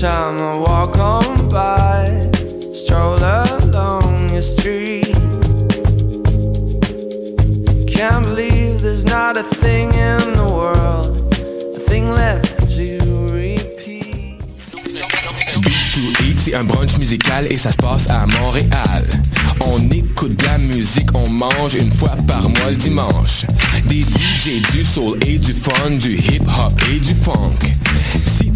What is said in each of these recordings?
time I walk on by, stroll along your street. Can't believe there's not a thing in the world, a thing left to repeat. To Eat, c'est un brunch musical et ça se passe à Montréal. On écoute de la musique, on mange une fois par mois le dimanche. Des DJ, du soul et du fun, du hip hop et du funk. Si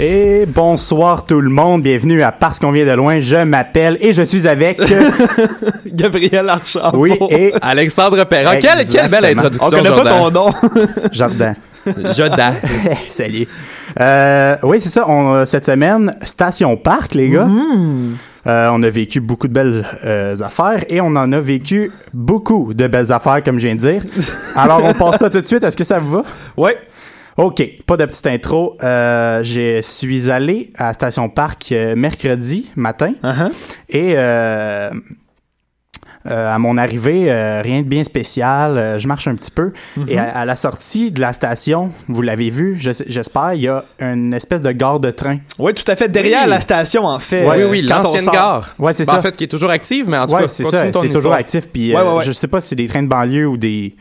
Et bonsoir tout le monde, bienvenue à Parce qu'on vient de loin, je m'appelle et je suis avec... Gabriel Archambault. oui, et Alexandre Perrin. Quelle, quelle belle introduction, On connaît pas Jordan. ton nom. Jordan. Salut. Euh, oui, c'est ça, on, cette semaine, Station Parc, les gars. Euh, on a vécu beaucoup de belles euh, affaires et on en a vécu beaucoup de belles affaires, comme je viens de dire. Alors, on passe ça tout de suite. Est-ce que ça vous va? Oui. OK, pas de petite intro. Euh, je suis allé à Station Parc euh, mercredi matin Uh-huh. et euh, euh, à mon arrivée, euh, rien de bien spécial. Euh, je marche un petit peu et à, à la sortie de la station, vous l'avez vu, je j'espère, il y a une espèce de gare de train. Oui, tout à fait. Derrière Oui. la station, en fait. Ouais, Euh, oui, on l'ancienne gare. Ouais, c'est Ben, ça. En fait, qui est toujours active, mais en tout ouais, cas, c'est ça. toujours actif. Puis Ouais, ouais, ouais. je sais pas si c'est des trains de banlieue ou des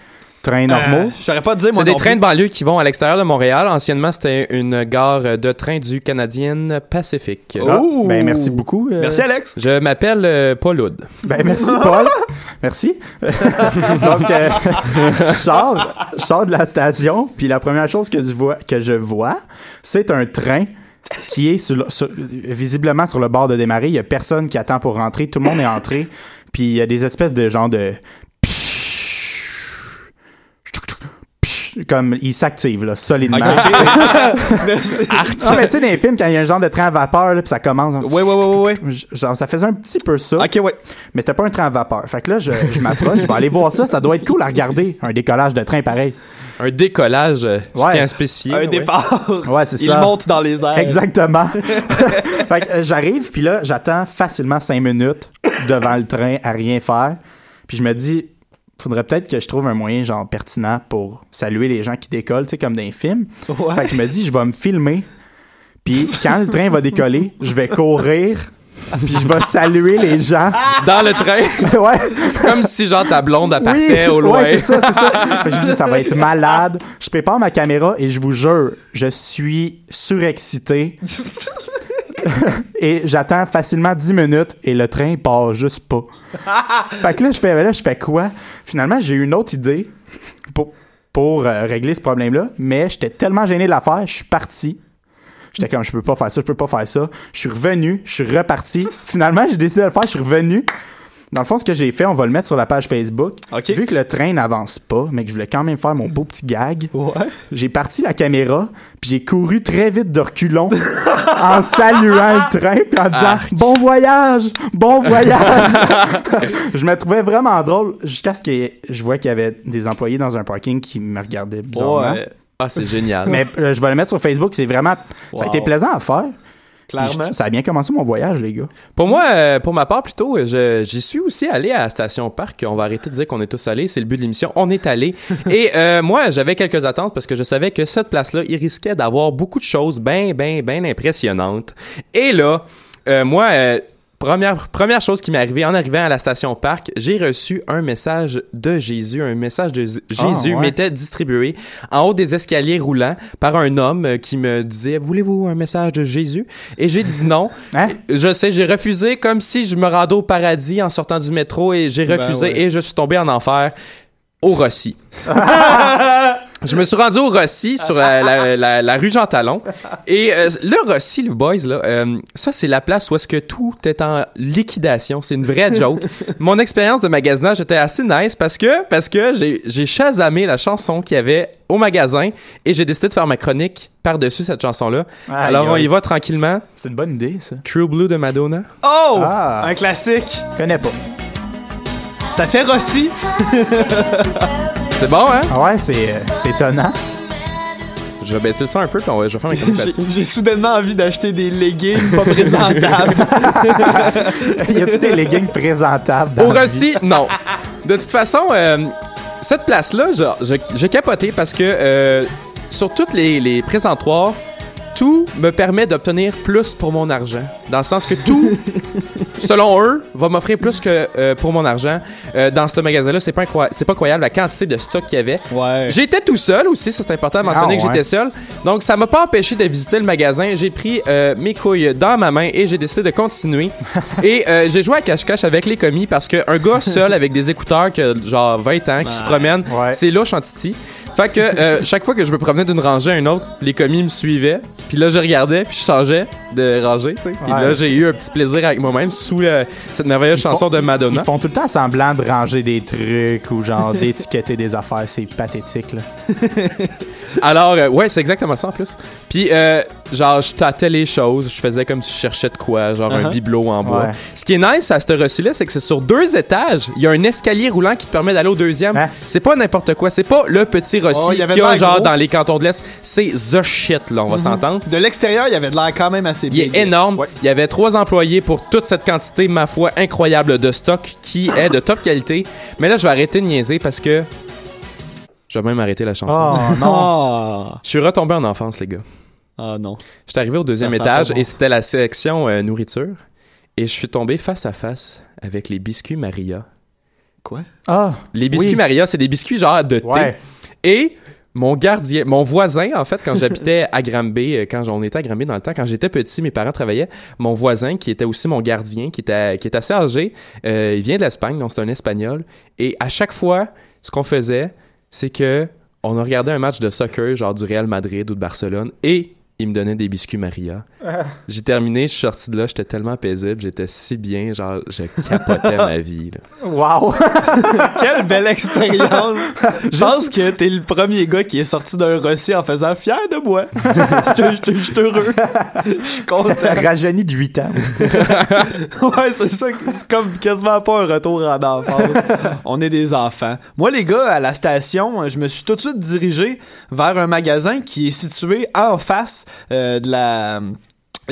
trains Euh, normaux. Je saurais pas te dire, moi C'est des non trains de banlieue qui vont à l'extérieur de Montréal. Anciennement, c'était une gare de train du Canadien Pacifique. Ah, ben merci beaucoup. euh, Merci, Alex. Je m'appelle euh, Paul Hood. Ben merci Paul. merci. Donc euh, je sors, je sors de la station, puis la première chose que je vois, que je vois, c'est un train qui est sur le- sur- visiblement sur le bord de démarrer. Il y a personne qui attend pour rentrer. Tout le monde est entré. Puis il y a des espèces de genre de comme il s'active là solidement. Ah, mais tu sais dans les films quand il y a un genre de train à vapeur là, puis ça commence. Ouais, ouais, ouais, ouais, Genre ça faisait un petit peu ça. Ok, ouais. Mais c'était pas un train à vapeur. Fait que là, je, je m'approche, je vais aller voir ça. Ça doit être cool à regarder, un décollage de train pareil. Un décollage, euh, je Ouais. tiens à spécifier. Un ouais. départ. Ouais, c'est Il ça. monte dans les airs. Exactement. fait que euh, j'arrive, puis là, j'attends facilement cinq minutes devant le train à rien faire. Puis je me dis, faudrait peut-être que je trouve un moyen, genre, pertinent pour saluer les gens qui décollent, tu sais, comme dans les films. Ouais. Fait que je me dis, je vais me filmer. Puis quand le train va décoller, je vais courir. Puis je vais saluer les gens. Dans le train, ouais. comme si genre ta blonde elle partait Oui, au loin. ouais, c'est ça, c'est ça. Je me dis, ça va être malade. Je prépare ma caméra et je vous jure, je suis surexcité. et j'attends facilement 10 minutes et le train part juste pas. fait que là, je fais, là, je fais quoi? Finalement, j'ai eu une autre idée pour, pour euh, régler ce problème-là, mais j'étais tellement gêné de la faire, je suis parti. J'étais comme, je peux pas faire ça, je peux pas faire ça. Je suis revenu, je suis reparti. Finalement, j'ai décidé de le faire, je suis revenu. Dans le fond, ce que j'ai fait, on va le mettre sur la page Facebook. Ok. Vu que le train n'avance pas, mais que je voulais quand même faire mon beau petit gag, Ouais. j'ai parti la caméra, puis j'ai couru très vite de reculons en saluant le train, puis en disant Bon voyage! Bon voyage! je me trouvais vraiment drôle jusqu'à ce que je vois qu'il y avait des employés dans un parking qui me regardaient bizarrement. Ouais. Ah, c'est génial. Mais euh, je vais le mettre sur Facebook, c'est vraiment. Ça a été plaisant à faire. Clairement. Je- Ça a bien commencé mon voyage, les gars. Pour moi, euh, pour ma part, plutôt, je- j'y suis aussi allé à station parc. On va arrêter de dire qu'on est tous allés. C'est le but de l'émission. On est allé. Et euh, moi, j'avais quelques attentes parce que je savais que cette place-là, il risquait d'avoir beaucoup de choses bien, bien, bien impressionnantes. Et là, euh, moi, euh, Première, première chose qui m'est arrivée en arrivant à la station parc, j'ai reçu un message de Jésus. Un message de Ah, Jésus ouais. m'était distribué en haut des escaliers roulants par un homme euh, qui me disait Voulez-vous un message de Jésus? Et j'ai dit non. Hein? Je sais, j'ai refusé comme si je me rendais au paradis en sortant du métro et j'ai Ben refusé ouais. et je suis tombé en enfer au Rossi. je me suis rendu au Rossi sur la, la- la- la rue Jean Talon et euh, le Rossi, le boys là, euh, ça c'est la place où est-ce que tout est en liquidation. C'est une vraie joke. Mon expérience de magasinage était assez nice parce que parce que j'ai chasamé la chanson qu'il y avait au magasin et j'ai décidé de faire ma chronique par-dessus cette chanson-là. Alors on y va tranquillement. C'est une bonne idée, ça. True Blue de Madonna. Oh! Ah. Un classique. Je connais pas. Ça fait Rossi. C'est bon, hein? Ah ouais, c'est euh, c'est étonnant. Je vais baisser ça un peu, puis on va- je vais faire ma chronique J'ai j'ai soudainement envie d'acheter des leggings pas présentables. y a-tu des leggings présentables dans Au la Rossi, non. De toute façon, euh, cette place-là, genre, je, je capotais parce que euh, sur toutes les, les présentoirs, tout me permet d'obtenir plus pour mon argent. Dans le sens que tout, selon eux, va m'offrir plus que euh, pour mon argent. Euh, dans ce magasin-là, c'est pas, c'est pas croyable la quantité de stock qu'il y avait. Ouais. J'étais tout seul aussi, ça c'est important de mentionner Ah, que ouais. j'étais seul. Donc ça m'a pas empêché de visiter le magasin. J'ai pris euh, mes couilles dans ma main et j'ai décidé de continuer. et j'ai joué à cache-cache avec les commis parce qu'un gars seul avec des écouteurs qui a genre 20 ans qui se promène, c'est louche en titi. Fait que euh, chaque fois que je me promenais d'une rangée à une autre, les commis me suivaient. Puis là, je regardais, puis je changeais de rangée, tu sais. Puis Ouais. là, j'ai eu un petit plaisir avec moi-même sous euh, cette merveilleuse Ils font- chanson de Madonna. Ils font tout le temps semblant de ranger des trucs ou genre d'étiqueter des affaires. C'est pathétique, là. Alors, euh, ouais, c'est exactement ça en plus. Puis, euh, genre, je tâtais les choses, je faisais comme si je cherchais de quoi, genre un Uh-huh. bibelot en bois. Ouais. Ce qui est nice à ce reçu-là, c'est que c'est sur deux étages. Il y a un escalier roulant qui te permet d'aller au deuxième. Hein? C'est pas n'importe quoi. C'est pas le petit Rossi Oh, qu'il y a de genre gros. dans les cantons de l'Est. C'est the shit, là, on va s'entendre. De l'extérieur, il y avait de l'air quand même assez Il est énorme. Ouais. Il y avait trois employés pour toute cette quantité, ma foi, incroyable de stock qui est de top qualité. Mais là, je vais arrêter de niaiser parce que je vais même arrêter la chanson. Oh non. Ah. Je suis retombé en enfance, les gars. Ah non. J'étais arrivé au deuxième Ça étage bon. et c'était la section euh, nourriture. Et je suis tombé face à face avec les biscuits Maria. Quoi? Ah, Les biscuits Oui. Maria, c'est des biscuits genre de thé. ouais. Et mon gardien, mon voisin, en fait, quand j'habitais à Granby, euh, quand on était à Granby dans le temps, quand j'étais petit, mes parents travaillaient, mon voisin, qui était aussi mon gardien, qui était, qui est assez âgé, euh, il vient de l'Espagne, donc c'est un Espagnol. Et à chaque fois, ce qu'on faisait, c'est que on a regardé un match de soccer, genre du Real Madrid ou de Barcelone, et il me donnait des biscuits Maria. J'ai terminé, je suis sorti de là, j'étais tellement paisible, j'étais si bien, genre, je capotais ma vie. là. Wow. Quelle belle expérience! Je pense que t'es le premier gars qui est sorti d'un Rossi en faisant fier de moi. Je je- je suis heureux. Je suis content. Rajeuni de 8 ans. Ouais, c'est ça. C'est comme quasiment pas un retour en enfance. On est des enfants. Moi, les gars, à la station, je me suis tout de suite dirigé vers un magasin qui est situé en face de la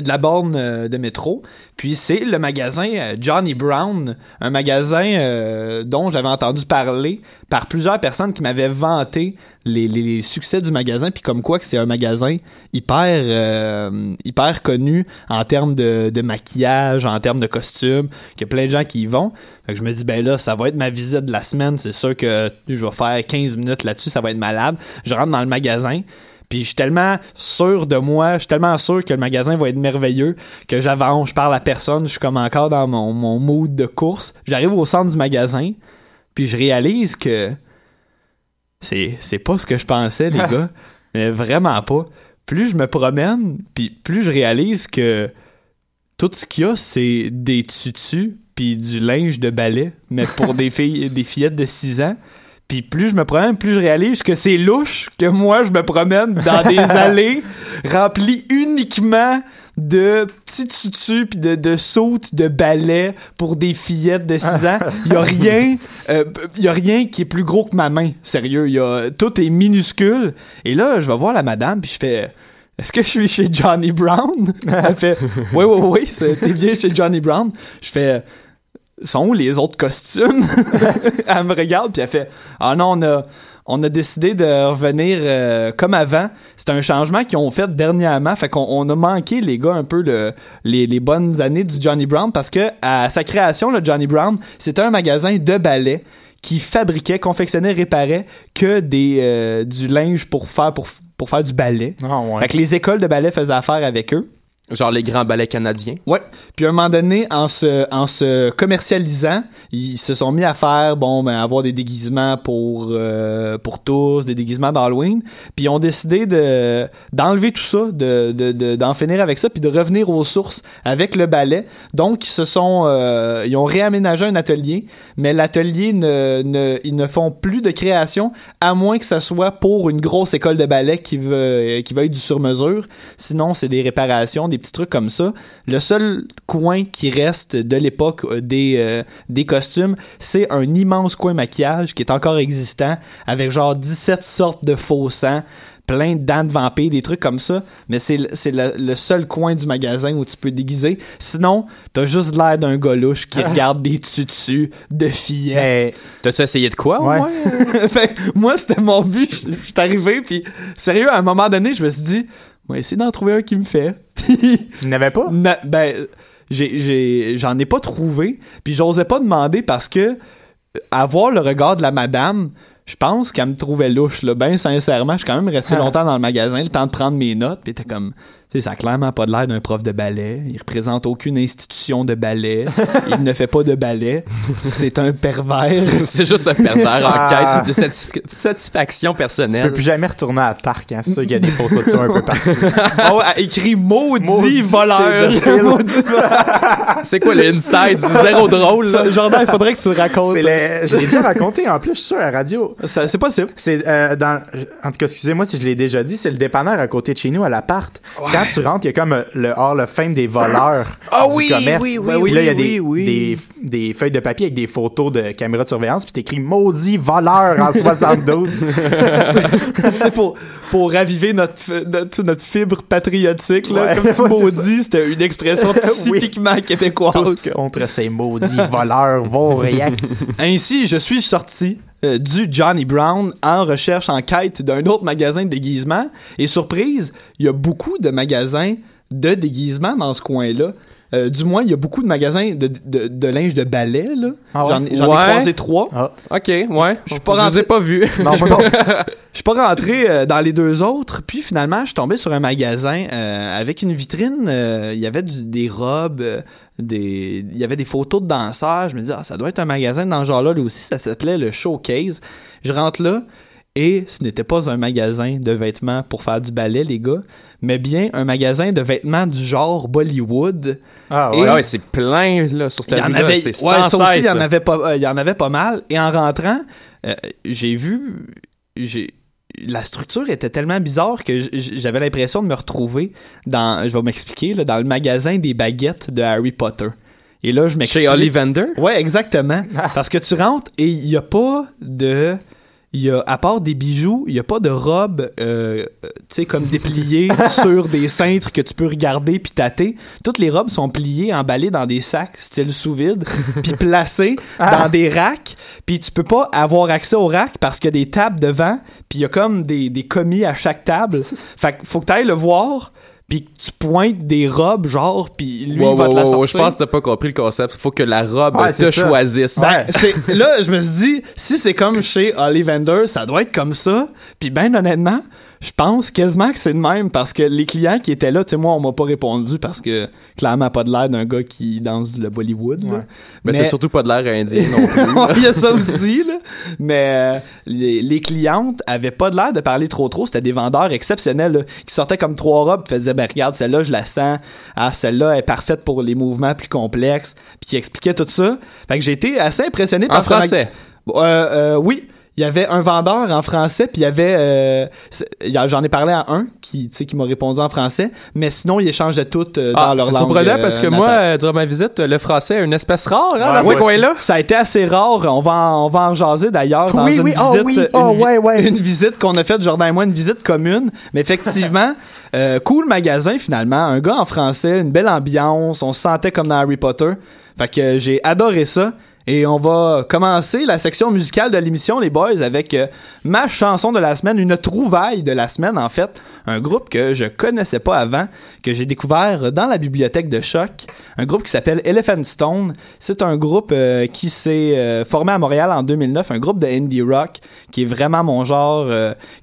de la borne euh, de métro. Puis c'est le magasin euh, Johnny Brown, un magasin euh, dont j'avais entendu parler par plusieurs personnes qui m'avaient vanté les, succès du magasin, puis comme quoi que c'est un magasin hyper euh, hyper connu en termes de, maquillage, en termes de costumes, qu'il y a plein de gens qui y vont. Je me dis ben là, ça va être ma visite de la semaine, c'est sûr que je vais faire 15 minutes là-dessus, ça va être malade. Je rentre dans le magasin, puis je suis tellement sûr de moi, je suis tellement sûr que le magasin va être merveilleux que j'avance, je parle à personne, je suis comme encore dans mon, mon mood de course. J'arrive au centre du magasin, puis je réalise que c'est c'est pas ce que je pensais les gars, mais vraiment pas. Plus je me promène, puis plus je réalise que tout ce qu'il y a c'est des tutus puis du linge de ballet, mais pour des filles des fillettes de 6 ans. Puis plus je me promène, plus je réalise que c'est louche que moi je me promène dans des allées remplies uniquement de petits tutus puis de, de sautes de ballet pour des fillettes de 6 ans. Il y a rien, euh, y a rien qui est plus gros que ma main. Sérieux, y a tout est minuscule. Et là, je vais voir la madame puis je fais est-ce que je suis chez Johnny Brown? Elle fait, oui, oui, oui, t'es bien chez Johnny Brown. Je fais, sont où les autres costumes? elle me regarde, puis elle fait, ah non, on a, on a décidé de revenir euh, comme avant. C'est un changement qu'ils ont fait dernièrement. Fait qu'on on a manqué, les gars, un peu le, les, les bonnes années du Johnny Brown parce que à sa création, le Johnny Brown, c'était un magasin de ballet qui fabriquait, confectionnait, réparait que des euh, du linge pour faire pour, pour faire du ballet. Ah, ouais. Fait que les écoles de ballet faisaient affaire avec eux. Genre les grands ballets canadiens. Ouais. Puis à un moment donné, en se, en se commercialisant, ils se sont mis à faire, bon, ben, avoir des déguisements pour, euh, pour tous, des déguisements d'Halloween. Puis ils ont décidé de, d'enlever tout ça, de, de, de- d'en finir avec ça, puis de revenir aux sources avec le ballet. Donc, ils se sont, euh, ils ont réaménagé un atelier, mais l'atelier ne, ne, ils ne font plus de création, à moins que ça soit pour une grosse école de ballet qui veut, qui veuille du sur-mesure. Sinon, c'est des réparations, petits trucs comme ça. Le seul coin qui reste de l'époque euh, des, euh, des costumes, c'est un immense coin maquillage qui est encore existant avec genre 17 sortes de faux sang plein de dents de vampires, des trucs comme ça, mais c'est le- c'est le, seul coin du magasin où tu peux te déguiser. Sinon, t'as juste l'air d'un goluche qui regarde des dessus de fillettes. T'as-tu essayé de quoi, Ouais. Fait, moi, c'était mon but. Je suis arrivé, puis sérieux, à un moment donné, je me suis dit, moi, essayer d'en trouver un qui me fait. Il n'y avait pas? na- ben, j'ai, j'ai, j'en ai pas trouvé, puis j'osais pas demander parce que euh, avoir le regard de la madame, je pense qu'elle me trouvait louche, là. Ben, sincèrement, je suis quand même resté longtemps dans le magasin, le temps de prendre mes notes, puis t'es comme, tu sais, ça a clairement pas de l'air d'un prof de ballet. Il représente aucune institution de ballet. Il ne fait pas de ballet. C'est un pervers. C'est juste un pervers en Ah. quête de satisf- satisfaction Tu personnelle. peux plus jamais retourner à la parc, hein. C'est sûr qu'il y a des photos de toi un peu partout. Oh, écrit maudit, Maudit voleur. C'est quoi le inside? Zéro drôle, là? Jordan, il faudrait que tu le racontes. Le- Je l'ai déjà raconté, en plus, je suis sûr, à la radio. Ça- C'est possible. C'est euh, dans en tout cas excusez-moi si je l'ai déjà dit, c'est le dépanneur à côté de chez nous à l'appart. Quand tu rentres, il y a comme euh, le hall of fame des voleurs Ah du oui, commerce. oui, oui, oui, Là, il y a des, oui. des des feuilles de papier avec des photos de caméras de surveillance puis t'écris maudit voleur en 72. Tu sais, pour, pour raviver notre, notre, notre fibre patriotique, là, Ouais, comme si maudit, c'était une expression typiquement québécoise. Tous contre ces maudits voleurs vauriacs. Ainsi, je suis sorti euh, du Johnny Brown en recherche, en quête d'un autre magasin de déguisement. Et surprise, il y a beaucoup de magasins de déguisement dans ce coin-là. Euh, du moins, il y a beaucoup de magasins de, de, de linge de ballet. là. Ah ouais? J'en ai- j'en ai Ouais. croisé trois. OK, ouais. Je suis pas les ai pas vus. Non, je suis pas, je suis pas rentré euh, dans les deux autres. Puis finalement, je suis tombé sur un magasin euh, avec une vitrine. euh, Il y avait du- des robes, euh, des, il y avait des photos de danseurs. Je me dis, ah, ça doit être un magasin dans ce genre-là. Lui aussi, ça s'appelait le Showcase. Je rentre là. Et ce n'était pas un magasin de vêtements pour faire du ballet, les gars, mais bien un magasin de vêtements du genre Bollywood. Ah ouais. Ah ouais, c'est plein, là, sur cette rue-là. C'est ouais, ça aussi, il y en avait pas, euh, il y en avait pas mal. Et en rentrant, euh, j'ai vu, j'ai, la structure était tellement bizarre que j'avais l'impression de me retrouver dans, je vais m'expliquer, là, dans le magasin des baguettes de Harry Potter. Et là, je m'explique. Chez Ollivander? Ouais, exactement. Ah. Parce que tu rentres et il y a pas de il y a à part des bijoux, il y a pas de robe euh, tu sais comme dépliée sur des cintres que tu peux regarder puis tâter. Toutes les robes sont pliées, emballées dans des sacs style sous vide, puis placées dans des racks, puis tu peux pas avoir accès aux racks parce qu'il y a des tables devant, puis il y a comme des, des commis à chaque table. Fait que faut que tu ailles le voir. Puis que tu pointes des robes, genre, puis lui, Wow, il va wow, te la wow, sortir. Je pense que t'as pas compris le concept. Faut que la robe Ouais, te choisisse. Ben, là, je me suis dit, si c'est comme chez Ollivander, ça doit être comme ça. Puis ben honnêtement, je pense quasiment que c'est de même parce que les clients qui étaient là, tu sais, moi, on m'a pas répondu parce que clairement pas de l'air d'un gars qui danse le Bollywood. là. Ouais. Mais t'as surtout pas de l'air indien non plus. Il y a ça aussi, là. Mais euh, les, les clientes avaient pas de l'air de parler trop trop. C'était des vendeurs exceptionnels, là, qui sortaient comme trois robes, faisaient, ben regarde, celle-là, je la sens. Ah, celle-là est parfaite pour les mouvements plus complexes. Puis qui expliquaient tout ça. Fait que j'ai été assez impressionné En par français? euh, euh, oui. Il y avait un vendeur en français, puis il y avait, euh, c'est- j'en ai parlé à un qui, tu sais, qui m'a répondu en français, mais sinon il échangeait tout euh, dans Ah, leur c'est langue. surprenant euh, parce que natale. moi, durant ma visite, le français est une espèce rare hein, dans ces coins-là. Ça a été assez rare. On va en, on va en jaser d'ailleurs dans Oui, une oui, oh visite, oui, une, oh ouais, ouais. une visite qu'on a faite Jordan et moi, une visite commune. Mais effectivement, euh, cool magasin finalement, un gars en français, une belle ambiance, on se sentait comme dans Harry Potter. Fait que j'ai adoré ça. Et on va commencer la section musicale de l'émission, les boys, avec euh, ma chanson de la semaine, une trouvaille de la semaine, en fait. Un groupe que je connaissais pas avant, que j'ai découvert dans la bibliothèque de Choc. Un groupe qui s'appelle Elephant Stone. C'est un groupe euh, qui s'est euh, formé à Montréal en 2009, un groupe de indie rock qui est vraiment mon genre,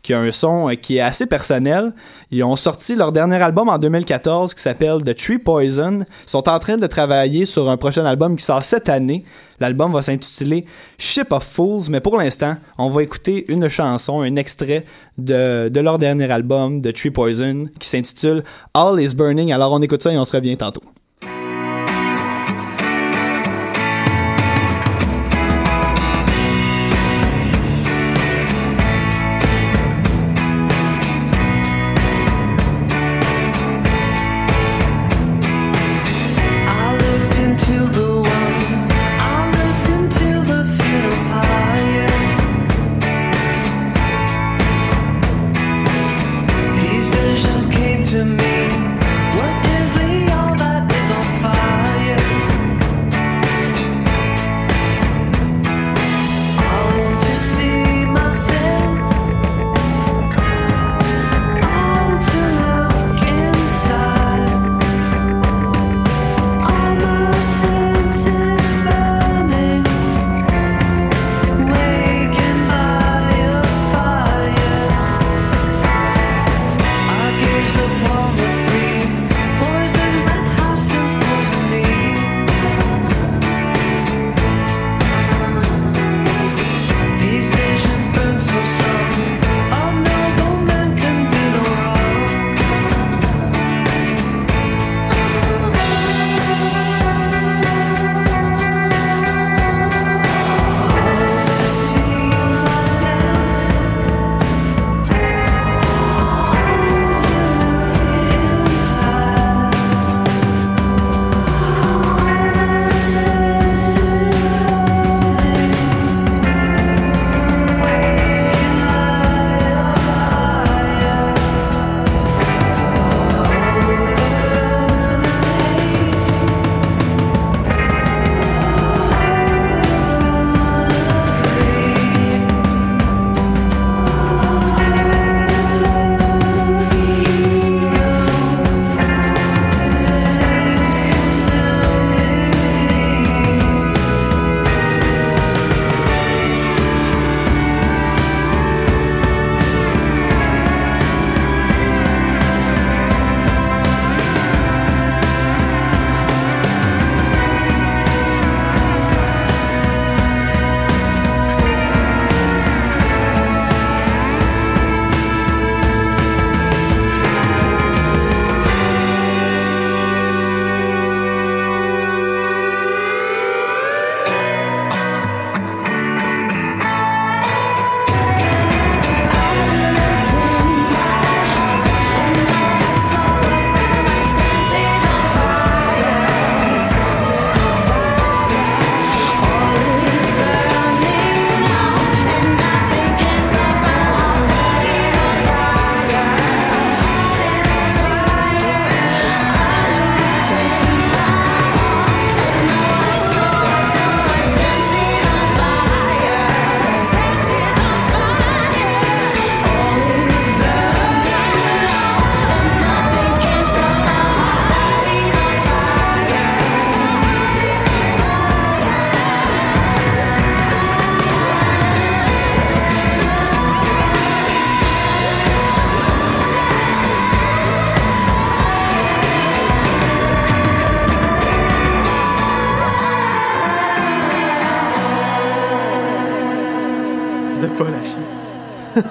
qui a un son qui est assez personnel. Ils ont sorti leur dernier album en 2014 qui s'appelle The Tree Poison. Ils sont en train de travailler sur un prochain album qui sort cette année. L'album va s'intituler Ship of Fools, mais pour l'instant, on va écouter une chanson, un extrait de, de leur dernier album, The Tree Poison, qui s'intitule All is Burning. Alors on écoute ça et on se revient tantôt.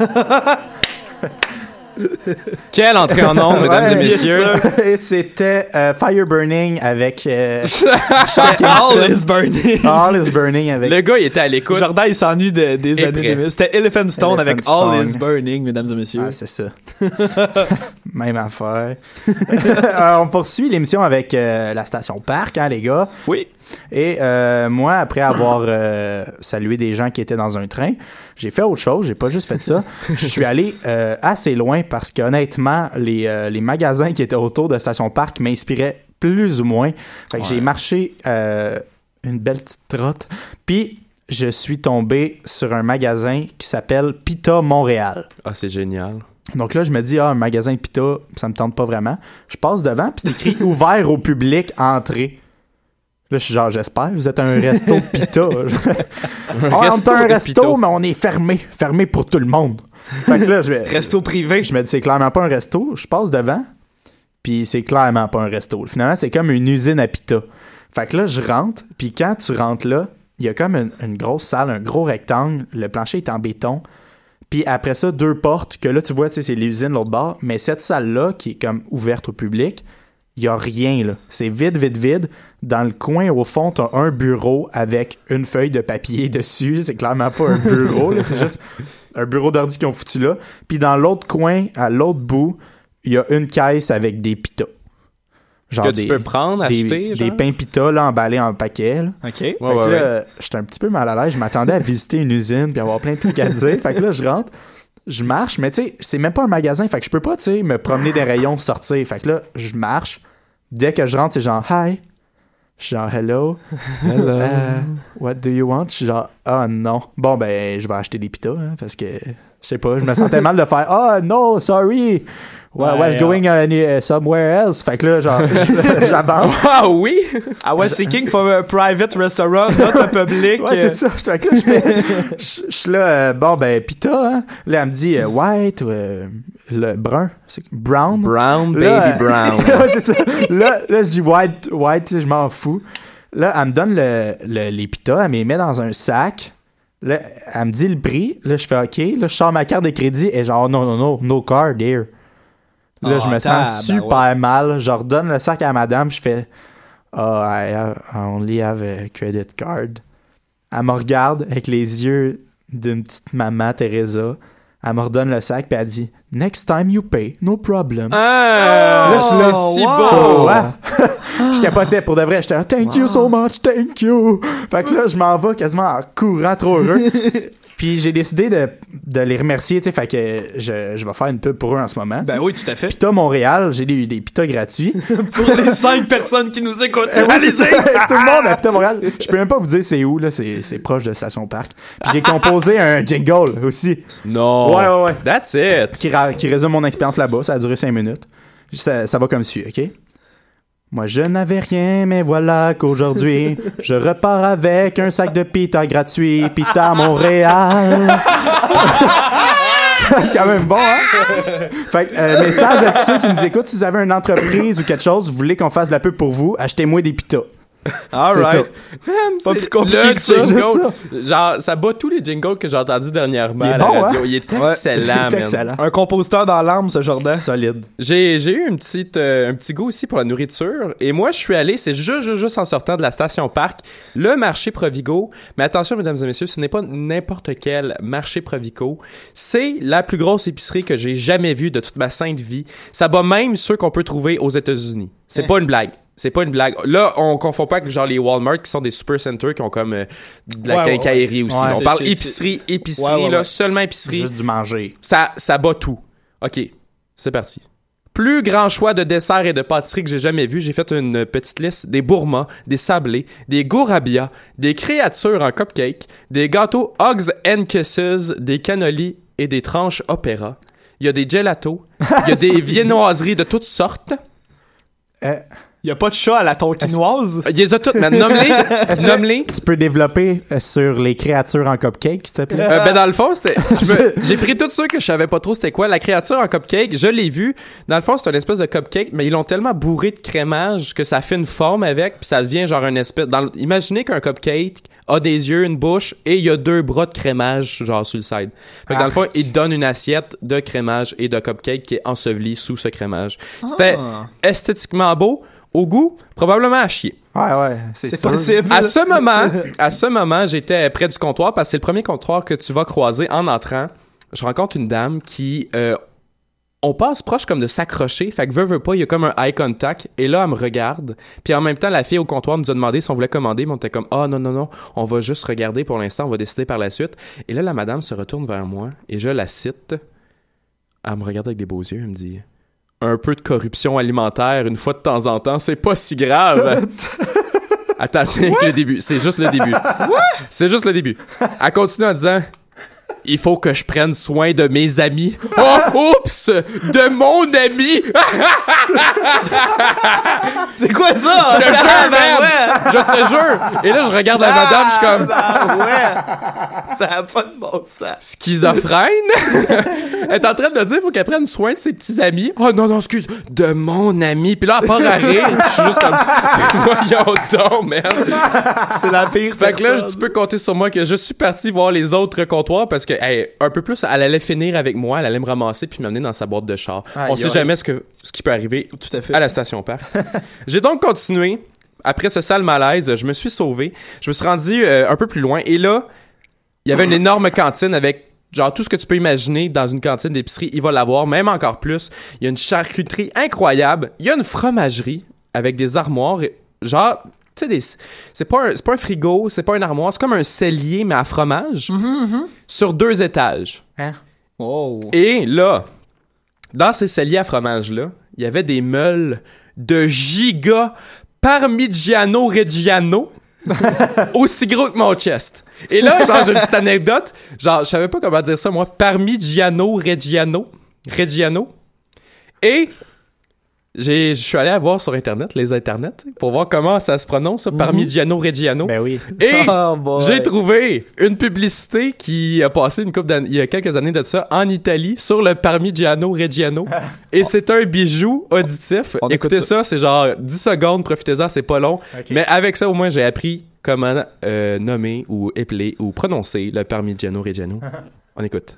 Quelle entrée en onde, mesdames et messieurs. Et c'était euh, Fire Burning avec. euh, All is burning. All is Burning avec. Le gars, il était à l'écoute. Jordan, il s'ennuie de- des Et années prêt. 2000. C'était Elephant Stone Elephant avec Song. All is burning, mesdames et messieurs. Ah, c'est ça. Même affaire. Euh, on poursuit l'émission avec euh, la station Parc, hein, les gars. Oui. Et euh, moi, après avoir euh, salué des gens qui étaient dans un train, j'ai fait autre chose. J'ai pas juste fait ça. Je suis allé euh, assez loin parce qu'honnêtement, les, les magasins qui étaient autour de Station Parc m'inspiraient plus ou moins. Fait que j'ai marché une belle petite trotte. Puis je suis tombé sur un magasin qui s'appelle Pita Montréal. Ah, c'est génial. Donc là, je me dis, ah, un magasin Pita, ça me tente pas vraiment. Je passe devant, puis c'est écrit ouvert au public, entrée. Là, je suis genre, j'espère, vous êtes un resto de Pita. Ah, on est un resto, mais on est fermé. Fermé pour tout le monde. Fait que là, je vais. Resto privé. Je me dis, c'est clairement pas un resto. Je passe devant, puis c'est clairement pas un resto. Finalement, c'est comme une usine à pita. Fait que là, je rentre, puis quand tu rentres là, il y a comme une, une grosse salle, un gros rectangle. Le plancher est en béton. Puis après ça, deux portes, que là, tu vois, tu sais, c'est l'usine l'autre bord. Mais cette salle-là, qui est comme ouverte au public, il y a rien, là. C'est vide, vide, vide. Dans le coin, au fond, t'as un bureau avec une feuille de papier dessus. C'est clairement pas un bureau. C'est juste un bureau d'ordi qu'ils ont foutu là. Puis dans l'autre coin, à l'autre bout, il y a une caisse avec des pitas. Genre Que des, tu peux prendre, des, acheter, des pains pita là, emballés en paquet. là. OK. Fait que ouais, là, ouais. j'étais un petit peu mal à l'aise. Je m'attendais à visiter une usine puis avoir plein de trucs à dire. Fait que là, je rentre, je marche, mais tu sais, c'est même pas un magasin. Fait que je peux pas, tu sais, me promener des rayons, sortir. Fait que là, je marche. Dès que je rentre, c'est genre, hi. Je suis genre, hello. Hello. Euh, what do you want? Je suis genre, ah non. Bon, ben, je vais acheter des pitas, hein, parce que, je sais pas, je me sentais mal de faire, ah no, sorry. Well, I was going uh, ne- somewhere else. Fait que là, genre, j'avance. Ah oui? I was seeking for a private restaurant, not a public. Ouais, euh, c'est ça. Fait que là, je fais- je je suis là, euh, bon, ben, pita, hein. Là, elle me dit euh, white ou euh, le brun. Brown. Brown, Là, baby euh, brown. ouais, c'est ça. Là, là, je dis white, white, tu sais, je m'en fous. Là, elle me donne le, le- les pitas, elle me les met dans un sac. Là, elle me dit le prix. Là, je fais OK. Là, je sors ma carte de crédit et genre, non, non, non, no card here. Là, Oh, je me sens super mal. Je redonne le sac à madame. Je fais Oh, I, have- I only have a credit card. Elle me regarde avec les yeux d'une petite maman, Teresa. Elle me redonne le sac puis elle dit Next time you pay, no problem. Ah! Là, je suis là, si wow! beau! Je capotais pour de vrai. J'étais thank you so much, thank you. Fait que là, je m'en vais quasiment en courant trop heureux. Puis j'ai décidé de, de les remercier, tu sais, fait que je, je vais faire une pub pour eux en ce moment. Ben oui, tout à fait. Pita Montréal, j'ai des, des pitas gratuits. Pour les cinq personnes qui nous écoutent, oui, allez-y! Tout le monde à Pita Montréal. Je peux même pas vous dire c'est où, là. C'est, c'est proche de Station Parc. Puis j'ai composé un jingle aussi. Non. Ouais, ouais, ouais. That's it. Qui, ra- qui résume mon expérience là-bas. Ça a duré cinq minutes. Ça, ça va comme suit, OK? Moi, je n'avais rien, mais voilà qu'aujourd'hui, je repars avec un sac de pita gratuit, pita Montréal. quand même bon, hein? Fait que, euh, message à tous ceux qui nous écoutent, si vous avez une entreprise ou quelque chose, vous voulez qu'on fasse la pub pour vous, achetez-moi des pitas. All C'est right. Man, Pas plus compliqué le que ça. jingle. Genre, ça bat tous les jingles que j'ai entendus dernièrement Il est à la radio. hein? Il est excellent, man. Un compositeur dans l'âme, ce Jordan. Solide. J'ai, eu une petite, euh, un petit goût aussi pour la nourriture. Et moi, je suis allé, c'est juste, juste, juste en sortant de la station Parc, le marché Provigo. Mais attention, mesdames et messieurs, ce n'est pas n'importe quel marché Provigo. C'est la plus grosse épicerie que j'ai jamais vue de toute ma sainte vie. Ça bat même ceux qu'on peut trouver aux États-Unis. C'est pas une blague. C'est pas une blague. Là, on confond pas avec genre les Walmart qui sont des supercenters qui ont comme euh, de la Ouais, ouais, quincaillerie aussi. Ouais, on parle épicerie, épicerie, là, seulement épicerie Juste du manger. ça, ça bat tout. OK, c'est parti. Plus grand choix de desserts et de pâtisseries que j'ai jamais vu. J'ai fait une petite liste. Des bourmas, des sablés, des gourabia, des créatures en cupcake, des gâteaux Hugs and Kisses, des cannolis et des tranches opéra. Il y a des gelatos. Il y a des viennoiseries de toutes sortes. Euh, Y a pas de chat à la tonkinoise? Il les a toutes, man. Nomme-les. Nomme-les. Tu peux développer euh, sur les créatures en cupcake, s'il te plaît? Euh, ben dans le fond, c'était. J'ai pris tout ça que je savais pas trop c'était quoi. La créature en cupcake, je l'ai vu. Dans le fond, c'est une espèce de cupcake, mais ils l'ont tellement bourré de crémage que ça fait une forme avec, puis ça devient genre une espèce. Dans Imaginez qu'un cupcake a des yeux, une bouche, et il y a deux bras de crémage genre sur le side. Fait que dans le fond, il donne une assiette de crémage et de cupcake qui est ensevelie sous ce crémage. C'était Ah. esthétiquement beau. Au goût, probablement à chier. Ouais, ouais, c'est possible. À ce moment, à ce moment, j'étais près du comptoir parce que c'est le premier comptoir que tu vas croiser en entrant. Je rencontre une dame qui, euh, on passe proche comme de s'accrocher, fait que veut veut pas, il y a comme un eye contact et là elle me regarde. Puis en même temps, la fille au comptoir nous a demandé si on voulait commander, mais on était comme ah non non non, on va juste regarder pour l'instant, on va décider par la suite. Et là la madame se retourne vers moi et je la cite. Elle me regarde avec des beaux yeux, elle me dit un peu de corruption alimentaire une fois de temps en temps, c'est pas si grave. Attends, c'est le début. C'est juste le début. C'est juste le début. Elle continue en disant Il faut que je prenne soin de mes amis. Oh, oups De mon ami C'est quoi ça? Je te jure, Ah, ben man! Je te jure Et là, je regarde la madame, je suis comme Ah, ben ouais! Ça a pas de bon sens. schizophrène? elle est en train de me dire faut qu'elle prenne soin de ses petits amis. Oh non, non, excuse, de mon ami. Puis là, elle part à rire. Je suis juste comme, voyons donc, merde. C'est la pire Fait que là, tu peux compter sur moi que je suis parti voir les autres comptoirs parce que, hey, un peu plus, elle allait finir avec moi, elle allait me ramasser puis m'amener dans sa boîte de char. Aïe, On sait jamais ce, que, ce qui peut arriver Tout à fait. à la station parc. J'ai donc continué. Après ce sale malaise, je me suis sauvé. Je me suis rendu euh, un peu plus loin et là, il y avait une énorme cantine avec genre tout ce que tu peux imaginer dans une cantine d'épicerie, il va l'avoir, même encore plus. Il y a une charcuterie incroyable. Il y a une fromagerie avec des armoires, genre tu sais c'est pas un, pas un frigo, c'est pas une armoire, c'est comme un cellier mais à fromage sur deux étages. Oh. Et là, dans ces celliers à fromage là, il y avait des meules de giga Parmigiano Reggiano aussi gros que mon chest. Et là, genre, j'ai une petite anecdote. Genre, je savais pas comment dire ça, moi. Parmigiano Reggiano. Reggiano. Et je suis allé voir sur Internet, les Internets, pour voir comment ça se prononce, ça, Parmigiano Reggiano. Ben oui. Et Oh j'ai trouvé une publicité qui a passé une couple d'années, il y a quelques années de ça, en Italie, sur le Parmigiano Reggiano. Et c'est un bijou auditif. On Écoutez ça, c'est genre 10 secondes, profitez-en, c'est pas long. Mais avec ça, au moins, j'ai appris comment euh, nommer ou épeler ou prononcer le Parmigiano Reggiano. On écoute.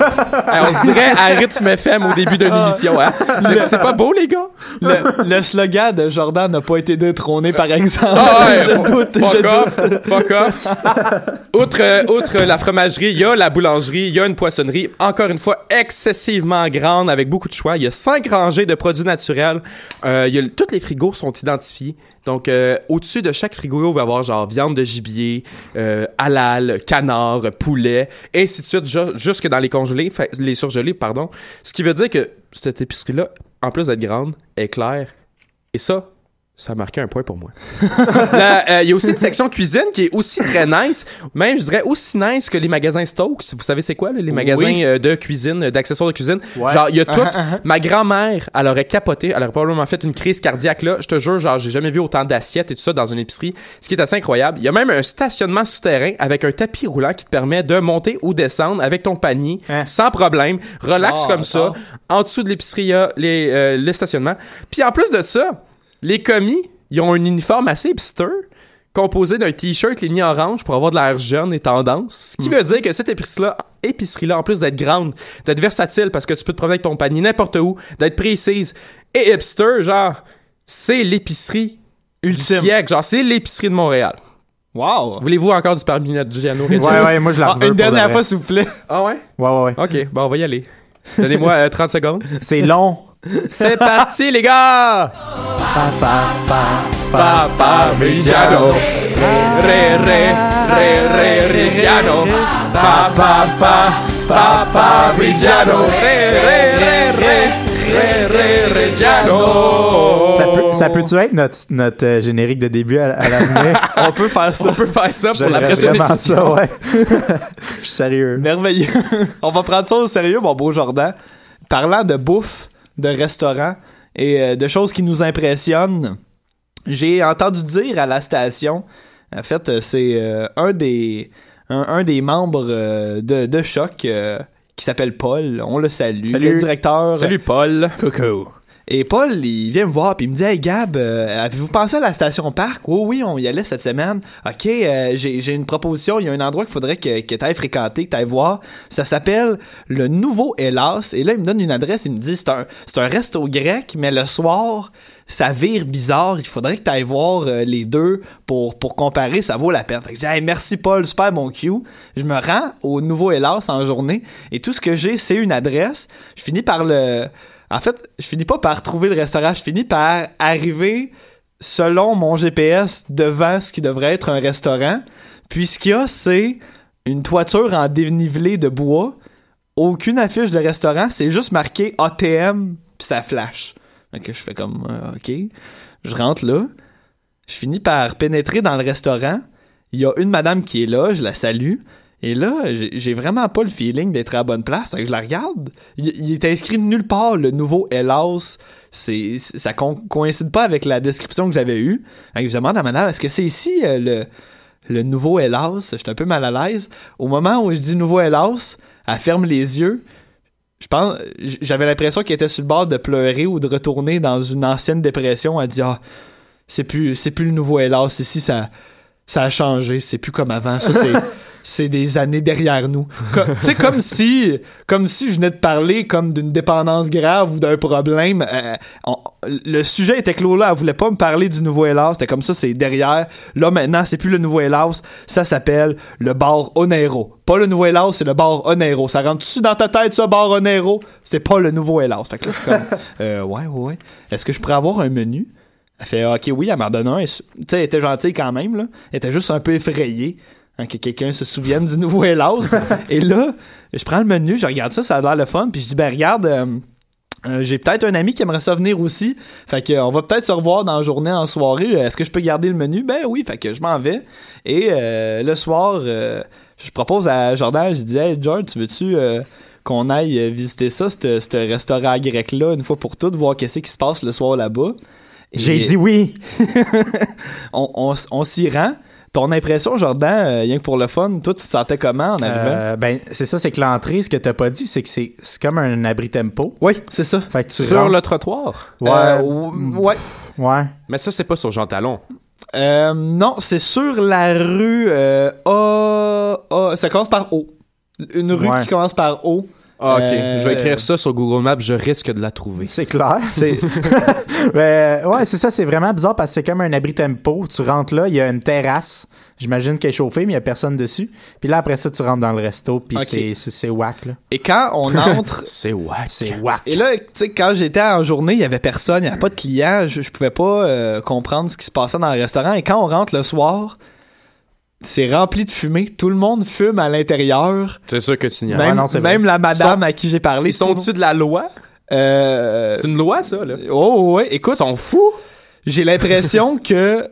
On se dirait à rythme FM au début d'une émission, hein? C'est pas beau, les gars? Le, le slogan de Jordan n'a pas été détrôné, par exemple. Ah ouais, je fuck- doute, fuck je off, doute. fuck off. outre, outre la fromagerie, il y a la boulangerie, il y a une poissonnerie, encore une fois excessivement grande avec beaucoup de choix. Il y a cinq rangées de produits naturels. Euh, il y a, tous les frigos sont identifiés. Donc, euh, au-dessus de chaque frigo, il va avoir genre viande de gibier, euh, halal, canard, poulet, et ainsi de suite, ju- jusque dans les congelés, les surgelés, pardon. Ce qui veut dire que cette épicerie-là, en plus d'être grande, est claire. Et ça, ça a marqué un point pour moi. Euh, Il y a aussi une section cuisine qui est aussi très nice, même je dirais aussi nice que les magasins Stokes. Vous savez c'est quoi là, les magasins Oui. euh, de cuisine, euh, d'accessoires de cuisine? Ouais. Genre il y a tout. Ma grand-mère, elle aurait capoté, elle aurait probablement fait une crise cardiaque là. Je te jure, genre j'ai jamais vu autant d'assiettes et tout ça dans une épicerie, ce qui est assez incroyable. Il y a même un stationnement souterrain avec un tapis roulant qui te permet de monter ou descendre avec ton panier Hein? sans problème, relax Ah, comme ça. d'accord. En dessous de l'épicerie, il y a les, euh, le stationnement. Puis en plus de ça, les commis, ils ont un uniforme assez hipster composé d'un t-shirt ligné orange pour avoir de l'air jeune et tendance. Ce qui veut dire que cette épicerie-là, épicerie-là, en plus d'être grande, d'être versatile parce que tu peux te promener avec ton panier n'importe où, d'être précise et hipster, genre, c'est l'épicerie du Ultime. siècle. Genre, c'est l'épicerie de Montréal. Wow. Voulez-vous encore du Parmigiano Reggiano? Ouais, ouais, moi je la Ah, une dernière de fois, s'il vous plaît. Ah ouais? Ouais, ouais, ouais. Ok, bon, on va y aller. Donnez-moi euh, 30 secondes. C'est long. C'est parti, les gars! Pa, pa, pa, Pa, Parmigiano. Re, re, re, re, Reggiano. Pa, pa, pa, pa, Parmigiano. Re, re, re, re, Re, re, Reggiano. Ça peut, ça peut-tu être notre, notre euh, générique de début à, à l'avenir? On peut faire ça. On peut faire ça pour la prochaine vraiment émission. ça, ouais. Je suis sérieux. Merveilleux. On va prendre ça au sérieux, mon beau Jordan. Parlant de bouffe, de restaurant et euh, de choses qui nous impressionnent, j'ai entendu dire à la station, en fait, euh, c'est euh, un des un, un des membres euh, de, de Choc qui s'appelle Paul. On le salue. Salut. Le directeur. Salut Paul. Coucou. Et Paul, il vient me voir puis il me dit Hey Gab, euh, avez-vous pensé à la station parc? Oui, oui, on y allait cette semaine. Ok, euh, j'ai j'ai une proposition. Il y a un endroit qu'il faudrait que, que tu ailles fréquenter, que tu voir. Ça s'appelle le Nouveau Hélas. Et là, il me donne une adresse. Il me dit C'est un, un resto grec, mais le soir, ça vire bizarre. Il faudrait que tu voir euh, les deux pour, pour comparer. Ça vaut la peine. Fait que je dis Hey, merci Paul, super bon cue. Je me rends au Nouveau Hélas en journée et tout ce que j'ai, c'est une adresse. Je finis par le. En fait, je finis pas par trouver le restaurant, je finis par arriver selon mon GPS devant ce qui devrait être un restaurant. Puis ce qu'il y a, c'est une toiture en dénivelé de bois, aucune affiche de restaurant, c'est juste marqué ATM, puis ça flash. Je fais comme euh, OK. Je rentre là, je finis par pénétrer dans le restaurant. Il y a une madame qui est là, je la salue. Et là, j'ai vraiment pas le feeling d'être à la bonne place. Fait que je la regarde. Il, est inscrit nulle part le nouveau c'est- ça co- coïncide pas avec la description que j'avais eue. Fait que je demande à madame, est-ce que c'est ici euh, le, le nouveau Hellas? J'étais un peu mal à l'aise. Au moment où je dis nouveau Hellas, elle ferme les yeux. Je pense, j'avais l'impression qu'elle était sur le bord de pleurer ou de retourner dans une ancienne dépression. Elle dit, ah, c'est plus, c'est plus le nouveau Hellas. Ici, ça, ça a changé. C'est plus comme avant. Ça, c'est, c'est des années derrière nous. Tu sais, comme si, comme si je venais de parler comme d'une dépendance grave ou d'un problème. Euh, on- le sujet était clos là. Elle voulait pas me parler du nouveau Hellas. C'était comme ça, c'est derrière. Là, maintenant, c'est plus le nouveau Hellas. Ça s'appelle le bar Onero. Pas le nouveau Hellas, c'est le bar Onero. Ça rentre-tu dans ta tête, ça, bar Onero? C'est pas le nouveau Hellas. Fait que là, je suis comme, euh, ouais, ouais, ouais. Est-ce que je pourrais avoir un menu? Elle fait, ok, oui, elle m'en donne un. Tu sais, elle était gentille quand même, là. Elle était juste un peu effrayée. hein, que quelqu'un se souvienne du nouveau Hellas. Et là, je prends le menu, je regarde ça, ça a l'air le fun, puis je dis, ben regarde, euh, euh, j'ai peut-être un ami qui aimerait ça venir aussi. Fait que euh, on va peut-être se revoir dans la journée, en soirée. Est-ce que je peux garder le menu? Ben oui, fait que je m'en vais. Et euh, le soir, je propose à Jordan, je dis, hey George, tu veux-tu qu'on aille visiter ça, ce ce restaurant grec-là, une fois pour toutes, voir qu'est-ce qui se passe le soir là-bas? J'ai dit oui. on, on, s'y rend. Ton impression, Jordan, euh, rien que pour le fun, toi, tu te sentais comment en arrivant? Euh, ben, c'est ça, c'est que l'entrée, ce que t'as pas dit, c'est que c'est c'est comme un abri tempo. oui, c'est ça. Fait que tu Sur rentres- le trottoir? Ouais. Euh, ou- ouais. Ouais. Mais ça, c'est pas sur Jean Talon. Euh, non, c'est sur la rue euh, A, A- Ça commence par O. Une rue Ouais. qui commence par O. Ah, ok. Euh, je vais écrire ça sur Google Maps, je risque de la trouver. C'est clair. C'est Ben, ouais, c'est ça, c'est vraiment bizarre parce que c'est comme un abri tempo. Tu rentres là, il y a une terrasse. J'imagine qu'elle est chauffée, mais il y a personne dessus. Puis là, après ça, tu rentres dans le resto, puis c'est- c'est whack, là. Et quand on entre. C'est wack. C'est whack. Et là, tu sais, quand j'étais en journée, il y avait personne, il y avait pas de clients, je, je pouvais pas euh, comprendre ce qui se passait dans le restaurant. Et quand on rentre le soir, c'est rempli de fumée. Tout le monde fume à l'intérieur. C'est sûr que tu n'y as Même, non, c'est vrai. même la madame à qui j'ai parlé. Ils sont tout- au-dessus de la loi? Euh, C'est une loi, ça, là. Oh ouais, écoute, Ils sont fous? j'ai l'impression que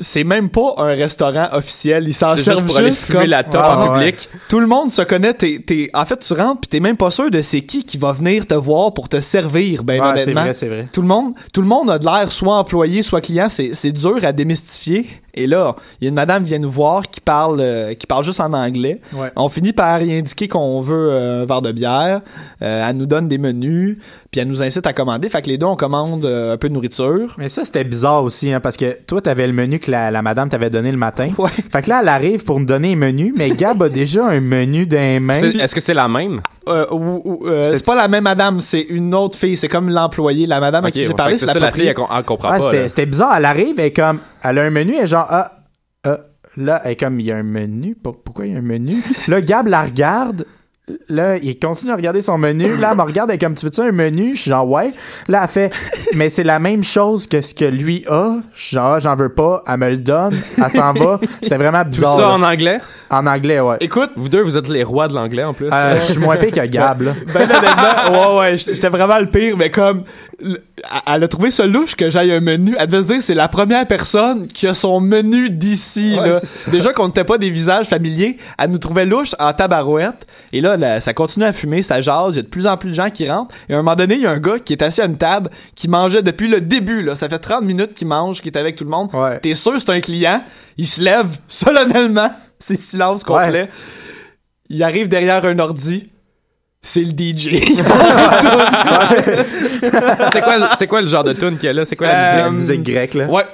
c'est même pas un restaurant officiel. Ils s'en C'est servent juste pour aller fumer comme- la top Ah, en ouais. public. Tout le monde se connaît. T'es, t'es- En fait, tu rentres pis t'es même pas sûr de c'est qui qui va venir te voir pour te servir. Ben c'est honnêtement, vrai, c'est vrai. tout le monde, tout le monde a de l'air soit employé, soit client. C'est, c'est dur à démystifier. Et là, il y a une madame qui vient nous voir qui parle, euh, qui parle juste en anglais. Ouais. On finit par y indiquer qu'on veut euh, un verre de bière. Euh, elle nous donne des menus, puis elle nous incite à commander. Fait que les deux, on commande euh, un peu de nourriture. Mais ça, c'était bizarre aussi, hein, parce que toi, t'avais le menu que la, la madame t'avait donné le matin. Ouais. Fait que là, elle arrive pour nous donner un menu, mais Gab a déjà un menu mains. C'est- Est-ce que c'est la même? Euh, ou- ou, euh, c'est pas la même madame, c'est une autre fille. C'est comme l'employé. La madame à Ok, qui j'ai parlé, c'est la ça, la fille, elle, elle comprend Ouais, pas. c'était bizarre. Elle arrive, elle est comme, elle a un menu, elle est genre, ah, ah, là, elle est comme, il y a un menu. Pour- Pourquoi il y a un menu? là, Gab la regarde. Là, il continue à regarder son menu. Là, elle me regarde, elle est comme, tu veux-tu un menu? Je suis genre, ouais. Là, elle fait, mais c'est la même chose que ce que lui a. Je suis genre, j'en veux pas. Elle me le donne. Elle s'en va. C'était vraiment Tout bizarre. ça là. en anglais? En anglais, ouais. Écoute, Vous deux, vous êtes les rois de l'anglais en plus. Euh, je suis moins pire que Gab, là. ben honnêtement, ouais, ouais, j'étais vraiment le pire, mais comme, elle a trouvé ça louche que j'aille un menu. Elle devait se dire, c'est la première personne qui a son menu d'ici, Ouais, là. Déjà qu'on n'était pas des visages familiers, elle nous trouvait louche en tabarouette. Et là, là, ça continue à fumer, ça jase, il y a de plus en plus de gens qui rentrent. Et à un moment donné, il y a un gars qui est assis à une table, qui mangeait depuis le début, là. Ça fait 30 minutes qu'il mange, qu'il est avec tout le monde. Ouais. T'es sûr c'est un client, il se lève solennellement, c'est silence complet. Il arrive derrière un ordi, c'est le DJ. c'est quoi, le- c'est quoi le genre de tune qu'il y a là? C'est quoi la Euh, musique? La musique grecque, là? ouais,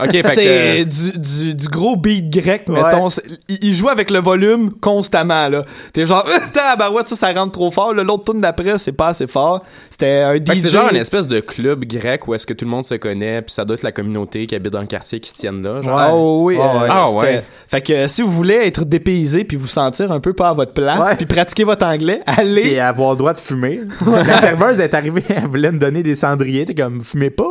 Ok, fait que, c'est euh, du, du, du gros beat grec, Ouais. mettons. Il, il joue avec le volume constamment, là. T'es genre, tabarouette, ça, ça rentre trop fort. L'autre tune d'après, c'est pas assez fort. C'était un DJ. c'est genre une espèce de club grec où est-ce que tout le monde se connaît, puis ça doit être la communauté qui habite dans le quartier qui se tiennent là. Genre. Ouais. Oh oui, Ouais, euh, ouais. Ah, ouais. Fait que euh, si vous voulez être dépaysé puis vous sentir un peu pas à votre place, Ouais. puis pratiquer votre anglais, Et allez. avoir le droit de fumer. La serveuse est arrivée, elle voulait me donner des cendriers. T'es comme, fumez pas.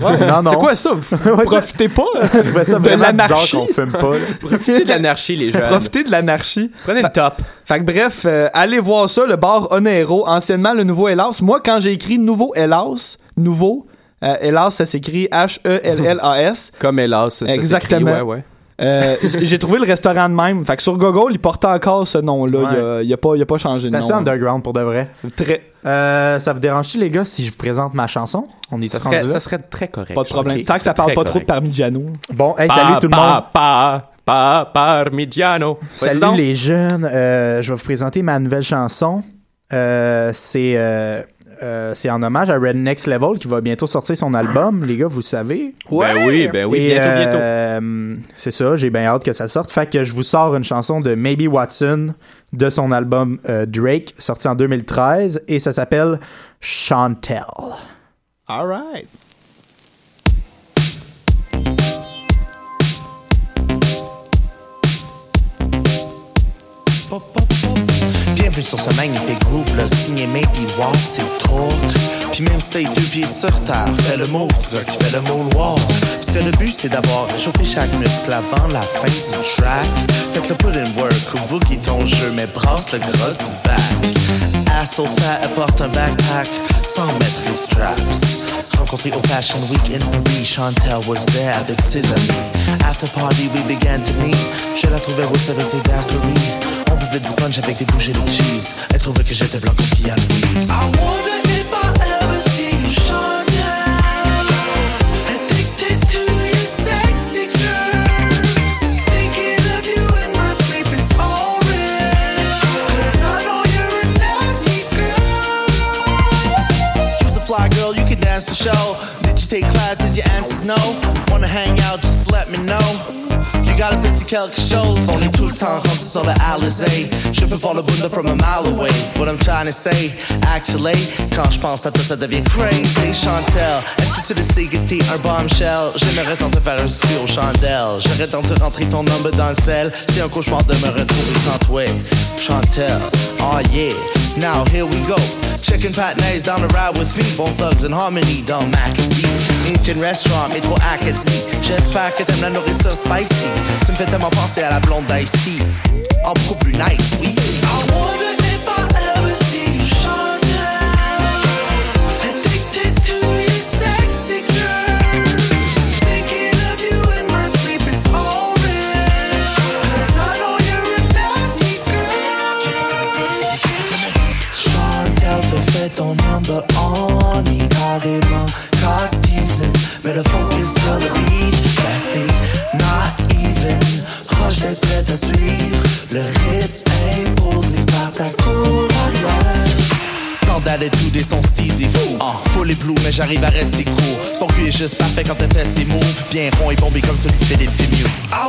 non, non. C'est quoi ça? Ouais, profitez pas Je trouvais ça de l'anarchie. qu'on fume pas. là. Profitez de l'anarchie, les jeunes. Profitez de l'anarchie. Prenez une top. Fait que bref, euh, allez voir ça, le bar Onero, anciennement le nouveau Hellas. Moi, quand j'ai écrit nouveau Hellas, nouveau, euh, Hellas, ça s'écrit H-E-L-L-A-S. Comme hélas, ça Exactement. s'écrit, Ouais, ouais. Euh, j'ai trouvé le restaurant de même. Fait que sur Google, il portait encore ce nom-là. Ouais. Il, a, il a pas, il a pas changé de C'est nom. assez underground pour de vrai. Très, Euh, ça vous dérange-tu, les gars, si je vous présente ma chanson? On est Ça serait, ça serait très correct. pas de problème. Tant que ça c'est parle pas trop de. Parmigiano. Bon, hey, Pa, salut tout le pa, monde. Pa, pa, parmigiano. Salut donc. les jeunes. Euh, je vais vous présenter ma nouvelle chanson. Euh, c'est euh, c'est en hommage à Red Next Level qui va bientôt sortir son album. Les gars, vous le savez. Ben oui, ben oui, Et, bientôt, bientôt. euh, c'est ça, j'ai bien hâte que ça sorte. Fait que je vous sors une chanson de Maybe Watson de son album euh, Drake, sorti en 2013, et ça s'appelle Chantel. Alright. Bienvenue sur ce magnifique groove, là, signé Maybe Walk, c'est talk. Puis même si t'es deux pieds sur terre, fais le move gars qui fait le moonwalk. Parce que le but c'est d'avoir réchauffé chaque muscle avant la fin du track. Fait que le put in work boogie ton jeu, mais brasse le gras du back. Asshole fat apporte un backpack sans mettre les straps. Rencontré au Fashion Week in Paris, Chantel was there avec ses amis. After party, we began to meet. Je la trouvais rousse avec ses daiquiris. On buvait du punch avec des bougies de cheese. Elle trouvait que j'étais blanc comme Keanu Reeves. I wonder if I ever No. Wanna hang out? Just let me know. You got a petit quelque chose. On est tout le temps rendu sur le Alizé. Je peux voir le from a mile away. What I'm trying to say, actually, quand je pense à toi, ça devient crazy. Chantel, est-ce que tu le sais que t'es un bombshell? J'aimerais tant te faire un studio aux chandelles. J'aurais tant te rentrer ton number dans le sel. C'est un cauchemar de me retrouver sans toi. Chantel, oh yeah. Now here we go. Chicken patnays down the ride with me. Bone thugs and harmony dans McAdee. Indian restaurant, métro Acadie. J'espère que t'aimes la nourriture spicy. Tu me fais tellement penser à la blonde d'Ice Tea. En beaucoup plus nice, oui. I wonder j'arrive à rester court. Son cul est juste parfait quand elle fait ses moves. Bien rond et bombé comme celui de Philippe Lemieux I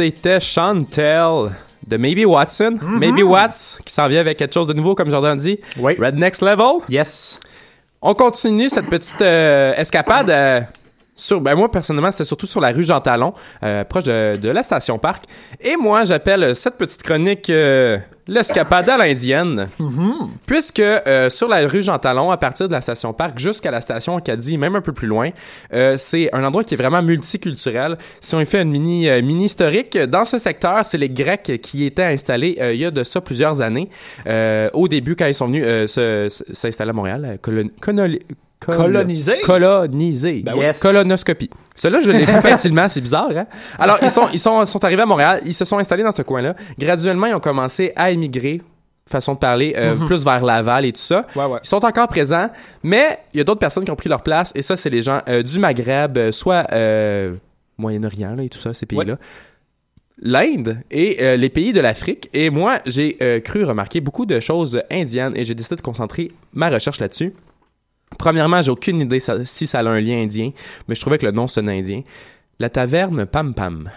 c'était Chantel de Maybe Watson. Maybe Watts, qui s'en vient avec quelque chose de nouveau, comme Jordan dit. Oui. Red Next Level. Yes. On continue cette petite euh, escapade. euh, sur, ben moi, personnellement, c'était surtout sur la rue Jean Talon, euh, proche de, de la station Parc. Et moi, j'appelle cette petite chronique euh, l'escapade à l'indienne. Puisque euh, sur la rue Jean Talon, à partir de la station Parc jusqu'à la station Acadie, même un peu plus loin, euh, c'est un endroit qui est vraiment multiculturel. Si on y fait une mini, euh, mini historique, dans ce secteur, c'est les Grecs qui étaient installés euh, il y a de ça plusieurs années. Euh, au début, quand ils sont venus euh, s'installer à Montréal, colon- col- Colonisé? Coloniser. Ben oui. Yes. Colonoscopie. Cela, je l'ai fait facilement, c'est bizarre, hein? Alors, ils sont, ils sont, sont arrivés à Montréal, ils se sont installés dans ce coin-là. Graduellement, ils ont commencé à émigrer, façon de parler, euh, plus vers Laval et tout ça. Ouais, ouais. Ils sont encore présents, mais il y a d'autres personnes qui ont pris leur place, et ça, c'est les gens euh, du Maghreb, euh, soit euh, Moyen-Orient là, et tout ça, ces pays-là. L'Inde et euh, les pays de l'Afrique. Et moi, j'ai euh, cru remarquer beaucoup de choses indiennes et j'ai décidé de concentrer ma recherche là-dessus. Premièrement, j'ai aucune idée ça- si ça a un lien indien, mais je trouvais que le nom sonnait indien. La taverne Pam Pam.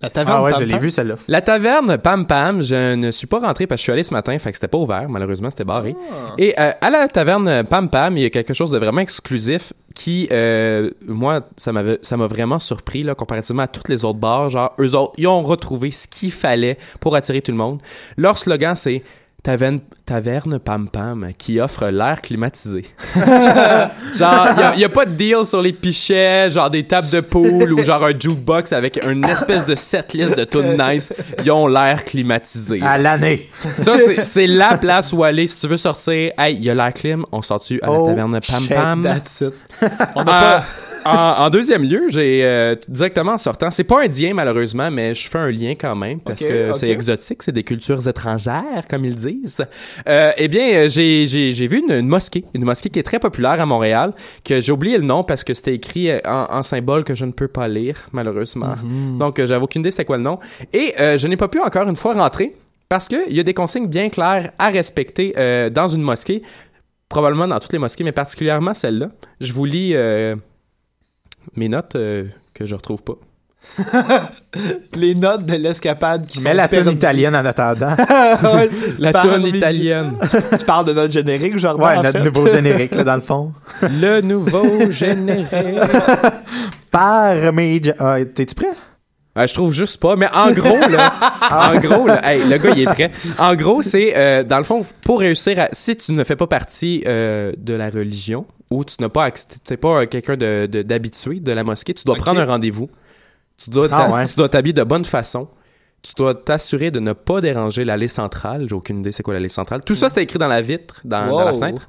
La taverne Ah ouais, Pam je l'ai vu celle-là. La taverne Pam Pam, je ne suis pas rentré parce que je suis allé ce matin, fait que c'était pas ouvert, malheureusement c'était barré. Et euh, à la taverne Pam Pam, il y a quelque chose de vraiment exclusif qui, euh, moi, ça m'avait, ça m'a vraiment surpris là, comparativement à toutes les autres bars. Genre, eux autres, ils ont retrouvé ce qu'il fallait pour attirer tout le monde. Leur slogan, c'est Taverne, taverne Pam Pam qui offre l'air climatisé. genre, il n'y a, pas de deal sur les pichets, genre des tables de pool ou genre un jukebox avec une espèce de setlist de tunes nice. Ils ont l'air climatisé. À l'année. Ça, c'est- la place où aller si tu veux sortir. Hey, il y a l'air clim, on sort-tu à la Oh, taverne Pam Pam? That's it. On Euh, pas... en, en deuxième lieu, j'ai euh, directement en sortant. C'est pas indien malheureusement, mais je fais un lien quand même parce que c'est exotique, c'est des cultures étrangères comme ils disent. Euh, eh bien, j'ai j'ai j'ai vu une, une mosquée, une mosquée qui est très populaire à Montréal, que j'ai oublié le nom parce que c'était écrit en, en symbole que je ne peux pas lire malheureusement. Donc, euh, j'avais aucune idée c'était quoi le nom. Et euh, je n'ai pas pu encore une fois rentrer parce qu'il y a des consignes bien claires à respecter euh, dans une mosquée. Probablement dans toutes les mosquées, mais particulièrement celle-là. Je vous lis euh, mes notes euh, que je retrouve pas. Les notes de l'escapade qui Mets sont la perdues. italienne en attendant. Ouais. La tonne italienne. tu parles de notre générique, Jordan, Ouais, notre fait. nouveau générique, là, dans le fond. Le nouveau générique. Parmesan. Ah, T'es-tu prêt? Euh, je trouve juste pas, mais en gros, là, en gros, là, hey, le gars, il est prêt. En gros, c'est, euh, dans le fond, pour réussir à, si tu ne fais pas partie euh, de la religion, ou tu n'as pas, t'es pas quelqu'un de, de- d'habitué de la mosquée, tu dois Ok. prendre un rendez-vous. Tu dois, Ah ouais. tu dois t'habiller de bonne façon. Tu dois t'assurer de ne pas déranger l'allée centrale. J'ai aucune idée c'est quoi l'allée centrale. Tout ça, c'est écrit dans la vitre, dans, dans la Wow. fenêtre.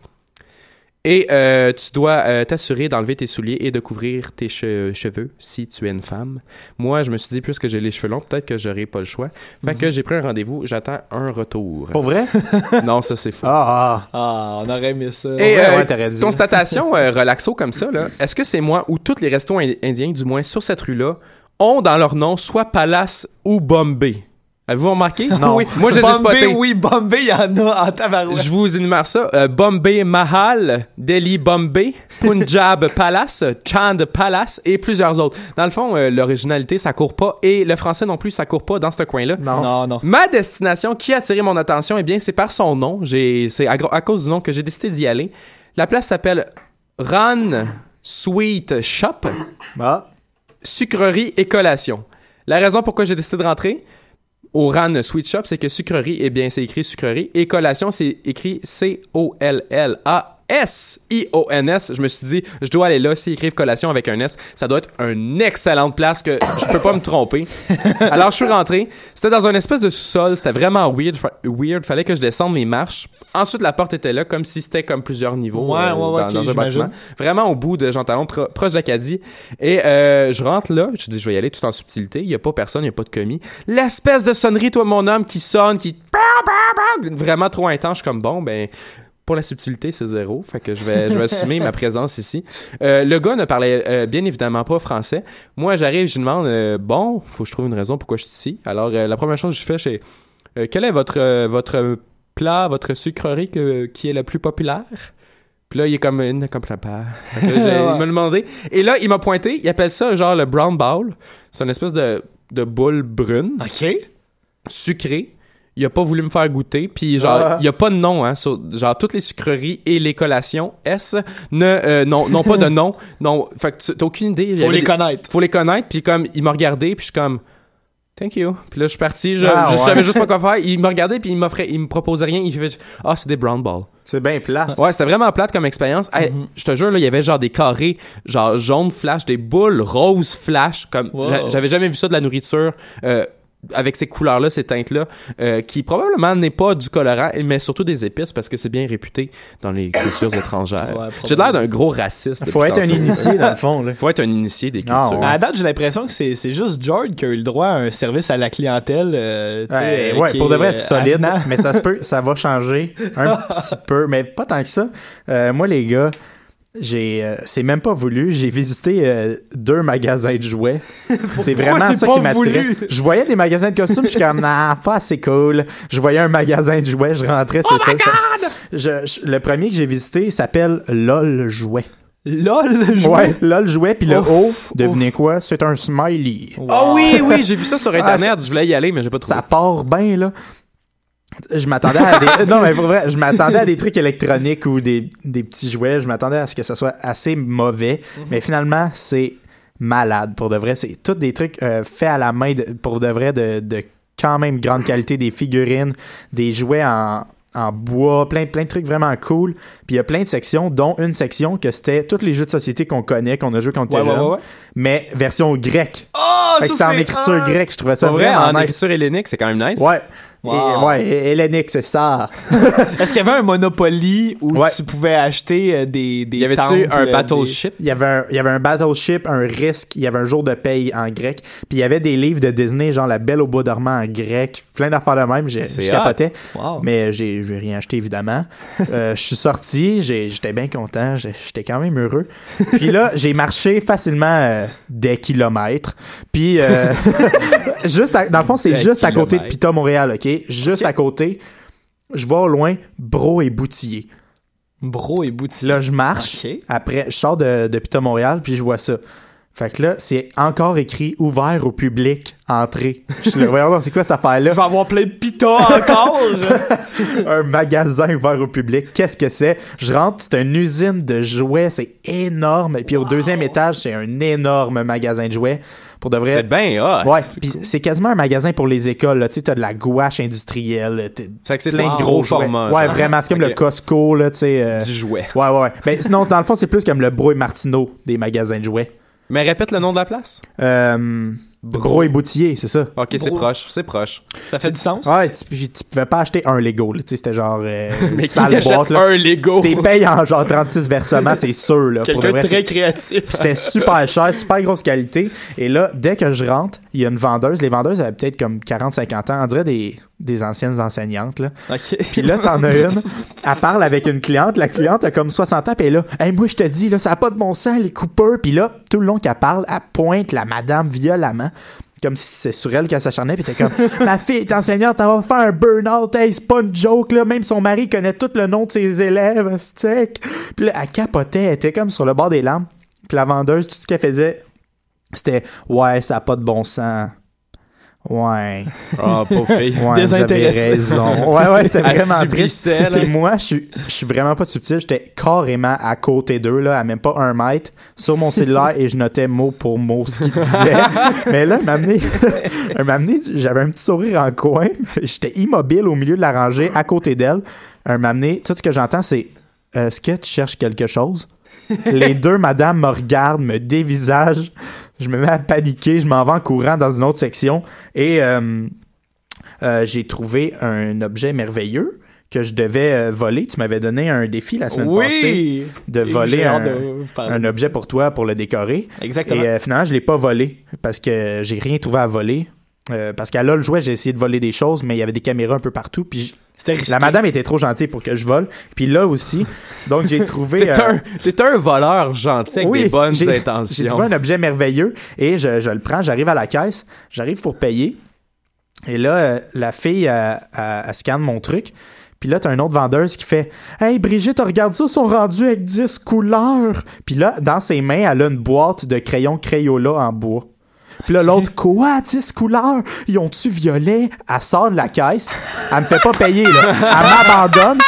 Et euh, tu dois euh, t'assurer d'enlever tes souliers et de couvrir tes che- cheveux si tu es une femme. Moi, je me suis dit, puisque j'ai les cheveux longs, peut-être que j'aurai pas le choix. Fait que j'ai pris un rendez-vous, j'attends un retour. Pour vrai? Non, ça c'est faux. Ah, ah. Ah, on aurait aimé ça. Et ouais, euh, ouais, constatation euh, relaxo comme ça, là. Est-ce que c'est moi ou tous les restos ind- indiens, du moins sur cette rue-là, ont dans leur nom soit Palace ou Bombay? Avez-vous remarqué? Non. Oui. Moi, je les ai Bombay, oui, Bombay, il y en a en tabarouette. Je vous énumère ça. Euh, Bombay Mahal, Delhi Bombay, Punjab Palace, Chand Palace et plusieurs autres. Dans le fond, euh, l'originalité, ça court pas et le français non plus, ça court pas dans ce coin-là. Non. Non, non. Ma destination qui a attiré mon attention, eh bien, c'est par son nom. C'est à cause du nom que j'ai décidé d'y aller. La place s'appelle Ran Sweet Shop, Ah. sucrerie et collation. La raison pourquoi j'ai décidé de rentrer au Ran Sweet Shop, c'est que sucrerie, eh bien, c'est écrit sucrerie et collation, c'est écrit C-O-L-L-A. S-I-O-N-S. Je me suis dit, je dois aller là. S'ils écrivent collation avec un S, ça doit être une excellente place que je peux pas me tromper. Alors, je suis rentré. C'était dans un espèce de sous-sol. C'était vraiment weird. Weird. Fallait que je descende mes marches. Ensuite, la porte était là, comme si c'était comme plusieurs niveaux Ouais, euh, ouais, ouais, dans, ok, dans un j'imagine. bâtiment. Vraiment au bout de Jean Talon, pro- proche d'Acadie. Et euh, je rentre là. Je dis, je vais y aller tout en subtilité. Il y a pas personne, il y a pas de commis. L'espèce de sonnerie, toi, mon homme, qui sonne, qui... Vraiment trop intense. Je suis comme, bon, ben... Pour la subtilité, c'est zéro. Fait que je vais, je vais assumer ma présence ici. Euh, le gars ne parlait euh, bien évidemment pas français. Moi, j'arrive, je lui demande euh, Bon, faut que je trouve une raison pourquoi je suis ici. Alors, euh, la première chose que je fais, c'est Quel est votre, votre plat, votre sucrerie que- qui est le plus populaire? Puis là, il est comme une comme papa. J'ai- Il m'a demandé. Et là, il m'a pointé. Il appelle ça genre le brown bowl. C'est une espèce de de boules brunes, OK. sucrées. Il a pas voulu me faire goûter, puis genre, Ah. il y a pas de nom, hein, sur- genre, toutes les sucreries et les collations, S, ne, euh, non, non pas de nom, non, fait que t'as aucune idée. Faut les des- connaître. faut les connaître, puis comme, il m'a regardé, puis je suis comme, thank you. Puis là, je suis parti, je, Ah, je ouais. savais juste pas quoi faire. Il me regardait, puis il m'offrait, il me proposait rien, il fait, ah, c'est des brown balls. C'est bien plat. Ouais, c'était vraiment plate comme expérience. Hey, Mhm. Je te jure, là, il y avait genre des carrés, genre jaune flash, des boules roses flash. Comme Wow. j'a- j'avais jamais vu ça de la nourriture. euh, avec ces couleurs-là, ces teintes-là, euh, qui probablement n'est pas du colorant, mais surtout des épices parce que c'est bien réputé dans les cultures étrangères. Ouais, J'ai l'air d'un gros raciste. Faut être un initié, dans le fond. Là. Faut être un initié des cultures. ouais. À date, j'ai l'impression que c'est c'est juste George qui a eu le droit à un service à la clientèle. euh, tu sais, Ouais, euh, ouais, qui pour de vrai, euh, c'est solide, avenant. mais ça se peut, ça va changer un petit peu, mais pas tant que ça. Euh, moi, les gars, j'ai, euh, c'est même pas voulu. J'ai visité euh, deux magasins de jouets. c'est vraiment ça pas qui m'attirait. Je voyais des magasins de costumes, je suis comme, nah, pas assez cool. Je voyais un magasin de jouets, je rentrais, c'est ça. ça- Je- je- le premier que j'ai visité s'appelle LOL Jouet. LOL, je Ouais, LOL Jouet, puis le Ouf, haut, devinez quoi? C'est un smiley. Oh oui, oui, j'ai vu ça sur Internet. Ah, je voulais y aller, mais j'ai pas trouvé. Ça part bien, là. Je m'attendais à des... non, mais pour vrai, je m'attendais à des trucs électroniques ou des, des petits jouets. Je m'attendais à ce que ça soit assez mauvais. Mais finalement, c'est malade, pour de vrai. C'est tous des trucs euh, faits à la main, de- pour de vrai, de, de quand même grande qualité. Des figurines, des jouets en, en bois, plein, plein de trucs vraiment cool. Puis il y a plein de sections, dont une section que c'était tous les jeux de société qu'on connaît, qu'on a joué quand on était Ouais, jeune, ouais, ouais. mais version grecque. Oh, Fait c'est en écriture grecque. Je trouvais ça C'est vrai, vraiment en nice. écriture hellénique, c'est quand même nice. Ouais. Wow. Et, ouais, hellénique, c'est ça. Est-ce qu'il y avait un Monopoly où Ouais. tu pouvais acheter euh, des, des Y avait-tu temples, un euh, battleship? Il y avait un, il y avait un battleship, un risque, il y avait un jour de paye en grec, puis il y avait des livres de Disney, genre La Belle au bois dormant en grec, plein d'affaires de même, je capotais. des- Wow. Mais j'ai rien acheté, évidemment. Euh, je suis sorti, j'étais bien content, j'étais quand même heureux. Puis là, j'ai marché facilement euh, des kilomètres. Puis, euh, juste à- dans le fond, c'est Des juste à côté de. Pita, Montréal, OK? Juste à côté. Je vois au loin Bro et Boutillier. Bro et boutique. Là, je marche. Après, je sors de, de Pita Montréal, puis je vois ça. Fait que là, c'est encore écrit ouvert au public, entrée. Je suis là, voyons, donc, c'est quoi cette affaire-là? Je vais avoir plein de pita encore. un magasin ouvert au public. Qu'est-ce que c'est? Je rentre, c'est une usine de jouets, c'est énorme. Et puis au deuxième étage, c'est un énorme magasin de jouets. Pour de vrai. C'est bien hot. Ouais, puis c'est quasiment un magasin pour les écoles. là. Tu sais, t'as de la gouache industrielle, Fait que c'est plein de gros gros jouets. format. Ouais, vraiment, c'est comme le Costco, là, tu sais. euh, Du jouet. Ouais, ouais, ouais. Ben, sinon, dans le fond, c'est plus comme le Bro et Martineau des magasins de jouets. Mais répète le nom de la place. Euh, Bro et Boutillier, c'est ça. Ok, c'est proche, c'est proche. Ça fait du sens. Ouais, tu, puis tu pouvais pas acheter un Lego, là. Tu sais, c'était genre. euh, Mais qui achète boîte, là. un Lego? T'es payé en genre 36 versements, c'est sûr, là. Quelqu'un de très créatif. C'était super cher, super grosse qualité. Et là, dès que je rentre, il y a une vendeuse. Les vendeuses avaient peut-être comme 40-50 ans. On dirait des, des anciennes enseignantes, là. Ok. Puis là, t'en as une. Elle parle avec une cliente. La cliente a comme 60 ans. Puis elle est là, hey, moi, je te dis, là, ça n'a pas de bon sens, les coupeurs. Puis là, tout le long qu'elle parle, elle pointe la madame violemment. Comme si c'est sur elle qu'elle s'acharnait. Puis t'es comme, ma fille est enseignante, elle va faire un burn-out. Hey, c'est pas une joke, là. Même son mari connaît tout le nom de ses élèves. C'est Puis là, elle capotait. Elle était comme sur le bord des larmes. Puis la vendeuse, tout ce qu'elle faisait, c'était, ouais, ça n'a pas de bon sens. Ouais. Ah, pauvre fille. Ouais, vous avez Désintéressé. raison. Ouais, ouais, c'est vraiment triste. là. Et moi, je suis, je suis vraiment pas subtil. J'étais carrément à côté d'eux, là, à même pas un mètre, sur mon cellulaire, et je notais mot pour mot ce qu'ils disaient. Mais là, elle m'a amené, elle m'a amené, j'avais un petit sourire en coin. J'étais immobile au milieu de la rangée, à côté d'elle. Elle m'a amené, tout ce que j'entends, c'est, est-ce que tu cherches quelque chose? Les deux madames me regardent, me dévisagent. Je me mets à paniquer, je m'en vais en courant dans une autre section et euh, euh, j'ai trouvé un objet merveilleux que je devais euh, voler. Tu m'avais donné un défi la semaine passée de Et voler un, de un objet pour toi pour le décorer. Exactement. Et finalement, je l'ai pas volé parce que j'ai rien trouvé à voler. Parce qu'à là, le jouet, j'ai essayé de voler des choses, mais il y avait des caméras un peu partout. Puis. La madame était trop gentille pour que je vole. Puis là aussi, donc j'ai trouvé. T'es euh, un, voleur gentil avec des bonnes j'ai- J'ai intentions. trouvé un objet merveilleux et je, je le prends, j'arrive à la caisse, j'arrive pour payer. Et là, euh, la fille, euh, elle scanne mon truc. Puis là, t'as une autre vendeuse qui fait Hey Brigitte, regarde ça, ils sont rendus avec 10 couleurs. Puis là, dans ses mains, elle a une boîte de crayons Crayola en bois. Puis là, l'autre, quoi, 10 couleurs? Ils ont-tu violet? Elle sort de la caisse. Elle me fait pas payer, là. Elle m'abandonne.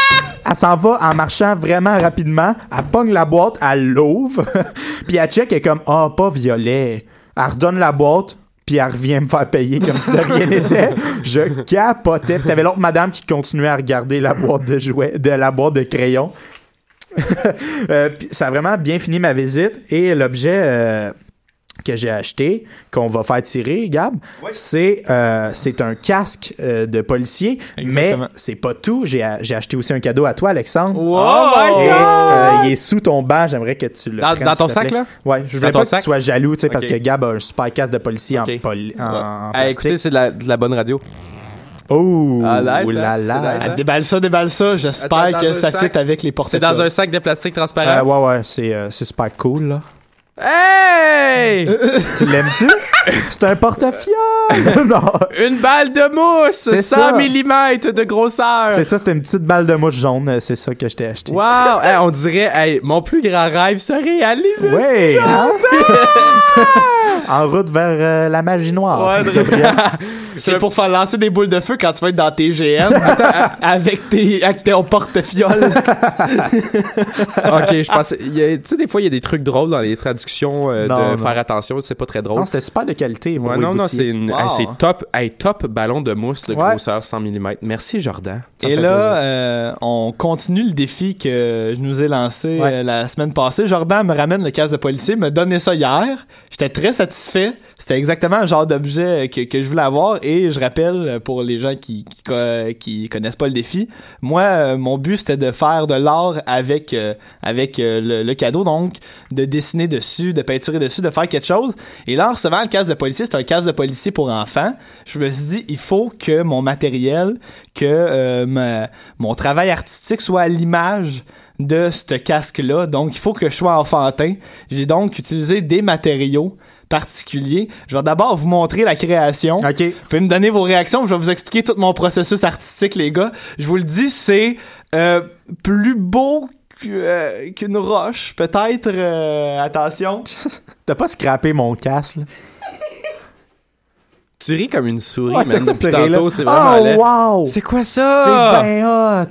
Elle s'en va en marchant vraiment rapidement. Elle pogne la boîte, elle l'ouvre. puis elle check et est comme, ah, pas violet. Elle redonne la boîte. Puis elle revient me faire payer comme si de rien n'était. Je capotais. Puis t'avais l'autre madame qui continuait à regarder la boîte de jouets, de la boîte de crayons. Euh, ça a vraiment bien fini ma visite et l'objet euh, que j'ai acheté, qu'on va faire tirer, Gab, c'est euh, c'est un casque euh, de policier, Exactement. mais c'est pas tout. J'ai j'ai acheté aussi un cadeau à toi, Alexandre. Wow! Et, euh, il est sous ton banc, j'aimerais que tu le Dans- prennes, dans ton sac, là? Ouais, je ton pas que tu sois jaloux, tu sais, parce que Gab a un super casque de policier en poli- en, en Ah, plastique. écoutez, c'est de la, de la bonne radio. Oh, Ah, ouh là hein? là. C'est nice, hein? Déballe ça, déballe ça. J'espère que ça sac. fit avec les C'est portefeuilles. dans un sac de plastique Euh, transparent. ouais, ouais, c'est euh, c'est super cool, là. Hey! tu l'aimes-tu? c'est un porte-fiole! non, Une balle de mousse! C'est 100 ça. mm de grosseur! c'est ça, c'était une petite balle de mouche jaune, euh, c'est ça que je t'ai acheté. Wow! Hey, on dirait, hey, mon plus grand rêve se réalise! Hein? en route vers euh, la magie noire. Ouais, C'est pour faire lancer des boules de feu quand tu vas être dans tes GM avec tes avec ton porte-fiole. ok, je pense. Tu sais, des fois, il y a des trucs drôles dans les traductions euh, Non, de non. faire attention, c'est pas très drôle. non, c'était super de qualité. Ouais, non, non, c'est une, Wow. hey, c'est top, hey, top ballon de mousse de Ouais. grosseur 100 mm. Merci, Jordan. Ça Et là, euh, on continue le défi que je nous ai lancé Ouais. euh, la semaine passée. Jordan me ramène le casque de policier, me donnait ça hier. J'étais très satisfait. C'était exactement le genre d'objet que, que je voulais avoir. Et je rappelle, pour les gens qui, qui, co- qui connaissent pas le défi, moi, euh, mon but, c'était de faire de l'art avec, euh, avec euh, le, le cadeau. Donc, de dessiner dessus, de peinturer dessus, de faire quelque chose. Et là, en recevant le casque de policier, c'est un casque de policier pour enfants. Je me suis dit, il faut que mon matériel, que euh, ma- mon travail artistique soit à l'image de ce casque-là. Donc, il faut que je sois enfantin. J'ai donc utilisé des matériaux particuliers. Je vais d'abord vous montrer la création. OK. Vous pouvez me donner vos réactions. Je vais vous expliquer tout mon processus artistique, les gars. Je vous le dis, c'est euh, plus beau que, euh, qu'une roche. Peut-être, euh, attention. T'as pas scrappé mon casque, là? Tu ris comme une souris, Ouais, c'est man, depuis tantôt, c'est vraiment Oh, laid. wow! C'est quoi C'est ça? bien hot!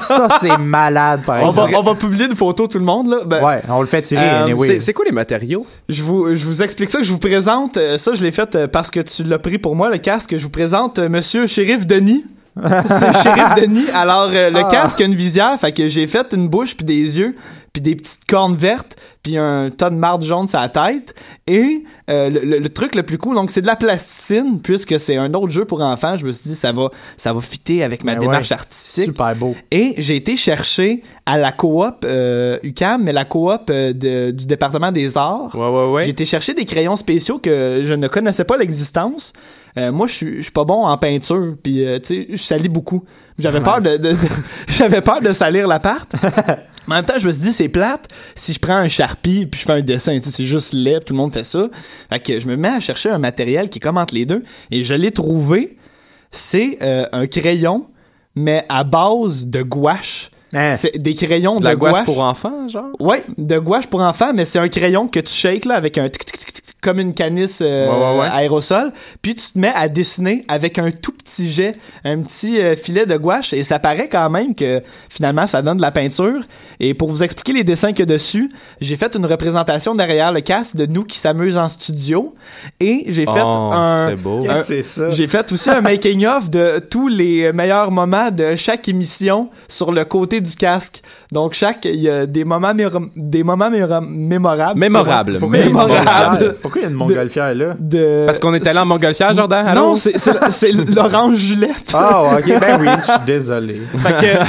ça, c'est malade, par On va, exemple. on va publier une photo, tout le monde. Là. Ben, Ouais, on le fait tirer, Euh, anyway. C'est- C'est quoi les matériaux? Je vous, je vous explique ça, que je vous présente. euh, ça, je l'ai fait parce que tu l'as pris pour moi, le casque. Je vous présente Monsieur Shérif Denis. C'est Shérif Denis. Alors, euh, le Ah. casque a une visière, fait que j'ai fait une bouche puis des yeux puis des petites cornes vertes puis un tas de marde jaune sur la tête. Et euh, le, le- le truc le plus cool, donc c'est de la plasticine puisque c'est un autre jeu pour enfants. Je me suis dit ça va, ça va fitter avec ma Ben démarche ouais. artistique. Super beau. Et j'ai été chercher à la coop euh, UCAM, mais la coop euh, de- du département des arts. Ouais, ouais, ouais. J'ai été chercher des crayons spéciaux que je ne connaissais pas l'existence. Euh, moi, je suis- pas bon en peinture, puis euh, tu sais, je salis beaucoup. J'avais peur de, de- de- j'avais peur de salir l'appart. Mais en même temps, je me suis dit c'est plate si je prends un Puis je fais un dessin, c'est juste laid, tout le monde fait ça. Fait que je me mets à chercher un matériel qui est comme entre les deux et je l'ai trouvé. C'est euh, un crayon mais à base de gouache. Hein? C'est des crayons De la de gouache gouache pour enfants, genre? Ouais, de gouache pour enfants, mais c'est un crayon que tu shakes là avec un tic, tic, tic, comme une canisse euh, Ouais, ouais, ouais. aérosol, puis tu te mets à dessiner avec un tout petit jet, un petit euh, filet de gouache et ça paraît quand même que finalement ça donne de la peinture et pour vous expliquer les dessins qu'il y a dessus, j'ai fait une représentation derrière le casque de nous qui s'amusent en studio et j'ai fait Oh, un c'est beau. un- c'est ça. j'ai fait aussi un making of de tous les meilleurs moments de chaque émission sur le côté du casque. Donc chaque il y a des moments des moments méro- mémorables. Mémorables. Pourquoi il y a une Mémorable. montgolfière? Pourquoi il y a une montgolfière là? De Parce qu'on est allé en Montgolfière, Jordan? allô? Non, c'est l'orange Julette. Ah, ok, ben oui, je suis désolé. Fait que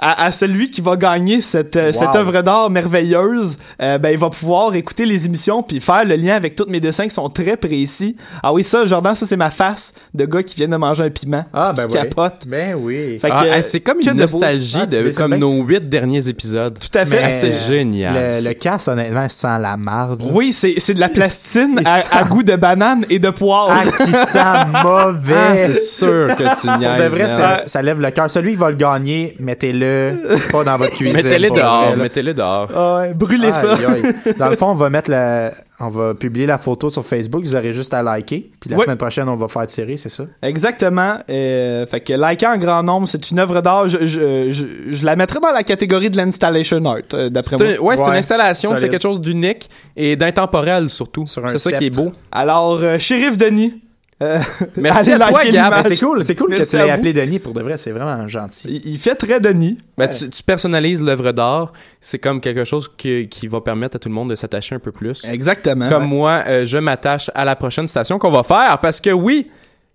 à, à celui qui va gagner cette, euh, cette œuvre d'art merveilleuse, euh, ben il va pouvoir écouter les émissions puis faire le lien avec tous mes dessins qui sont très précis. Ah oui, ça, Jordan, ça c'est ma face de gars qui vient de manger un piment. Ah, ben qui oui. capote. Ben oui. Ah, euh, c'est comme une nostalgie Ah, de comme nos huit derniers épisodes. Tout à fait. C'est Mais, génial. Le, le casque, honnêtement, sent la marde. Oui, c'est c'est de la plastine à, sent- à goût de banane et de poire. Ah, qui sent mauvais. Ah, c'est sûr que tu Pour niaises. de vrai, ça lève le cœur. Celui qui va le gagner, mettez-le pas dans votre cuisine. Mettez-les pour dehors, mettez-les dehors. Ah ouais, brûlez ça. Aïe, aïe. Dans le fond, on va mettre le. On va publier la photo sur Facebook. Vous aurez juste à liker. Puis la Oui. semaine prochaine, on va faire tirer, c'est ça? Exactement. Euh, fait que liker en grand nombre, c'est une œuvre d'art. Je, je, je, je la mettrais dans la catégorie de l'installation art, euh, d'après moi. un- ouais, c'est une installation, c'est quelque chose d'unique et d'intemporel surtout. Sur un C'est ça qui est beau. Alors, euh, Shérif Denis. Euh, Merci à toi, Gab. c'est cool, c'est cool que tu l'aies appelé Denis. Pour de vrai, c'est vraiment gentil. Il, il fait très Denis. Ben, tu, tu personnalises l'œuvre d'art. C'est comme quelque chose qui, qui va permettre à tout le monde de s'attacher un peu plus. Exactement. Comme moi, euh, je m'attache à la prochaine station qu'on va faire parce que oui,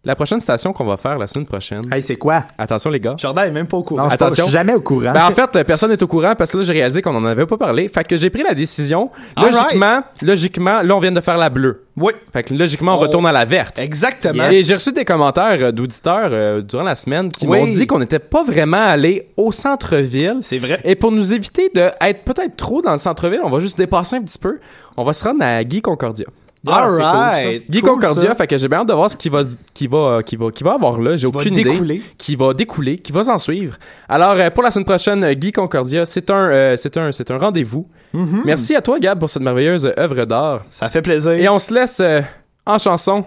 la prochaine station qu'on va faire la semaine prochaine. Hey, c'est quoi? Attention les gars. Jordan est même pas au courant. Non, pas- je Attention. suis jamais au courant. Ben, en fait, euh, personne n'est au courant parce que là, j'ai réalisé qu'on en avait pas parlé. Fait que j'ai pris la décision. Logiquement, logiquement, là, on vient de faire la bleue. Oui. Fait que logiquement, on Oh. retourne à la verte. Exactement. Et j'ai reçu des commentaires euh, d'auditeurs euh, durant la semaine qui Oui. m'ont dit qu'on n'était pas vraiment allé au centre-ville. C'est vrai. Et pour nous éviter d'être peut-être trop dans le centre-ville, on va juste dépasser un petit peu. On va se rendre à Guy Concordia. All c'est cool, right. Guy Cool, Concordia, ça. fait que j'ai bien hâte de voir ce qui va, qui va, qui va, qui va avoir là. J'ai aucune idée. Qui va découler, qui va s'en suivre. Alors, euh, pour la semaine prochaine, euh, Guy Concordia, c'est un, euh, c'est un, c'est un rendez-vous. Mm-hmm. Merci à toi, Gab, pour cette merveilleuse œuvre d'art. Ça fait plaisir. Et on se laisse euh, en chanson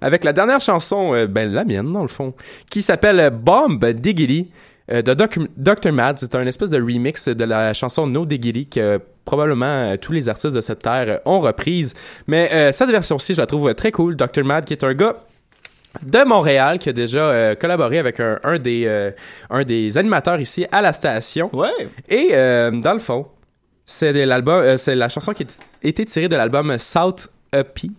avec la dernière chanson, euh, ben la mienne dans le fond, qui s'appelle euh, Bomb Diggity euh, de Doc- Dr. Mad. C'est un espèce de remix de la chanson No Diggity que probablement euh, tous les artistes de cette terre euh, ont reprise. Mais euh, cette version-ci, je la trouve euh, très cool. Dr. Mad, qui est un gars de Montréal qui a déjà euh, collaboré avec un, un des, euh, un des animateurs ici à la station. Ouais. Et euh, dans le fond, c'est de l'album, euh, c'est la chanson qui a été tirée de l'album South Uppy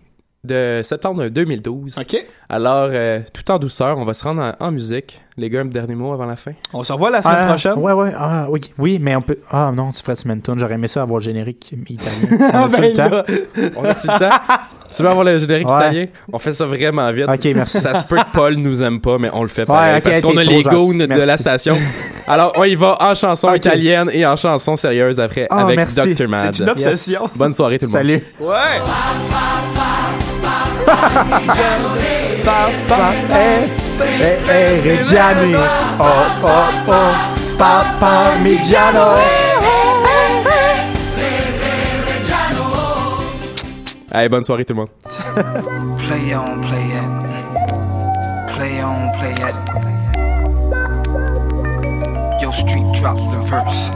de septembre 2012. OK. Alors, euh, tout en douceur, on va se rendre en, en musique. Les gars, un dernier mot avant la fin? On se revoit la semaine Ah, prochaine? Ouais, ouais. Ah, oui. Oui, mais on peut. Ah, non, tu ferais semaine tune. J'aurais aimé ça avoir le générique italien. Ah, On a-tu ben le temps? On a-tu le temps? Tu veux avoir le générique Ouais. italien? On fait ça vraiment vite. Ok, merci. Ça se peut que Paul nous aime pas, mais on le fait pareil. ok, parce qu'on a les goons de la station. Alors, on y va en chanson italienne et en chanson sérieuse après Ah, avec merci. Dr. Mad. C'est une obsession. Bonne soirée tout le monde. Salut. Ouais. Papa, eh, eh, eh, Reggiani. Oh, oh, oh. Allez, bonne soirée tout le monde. Play on, play it. Play on, play it. Yo, street drops the verse.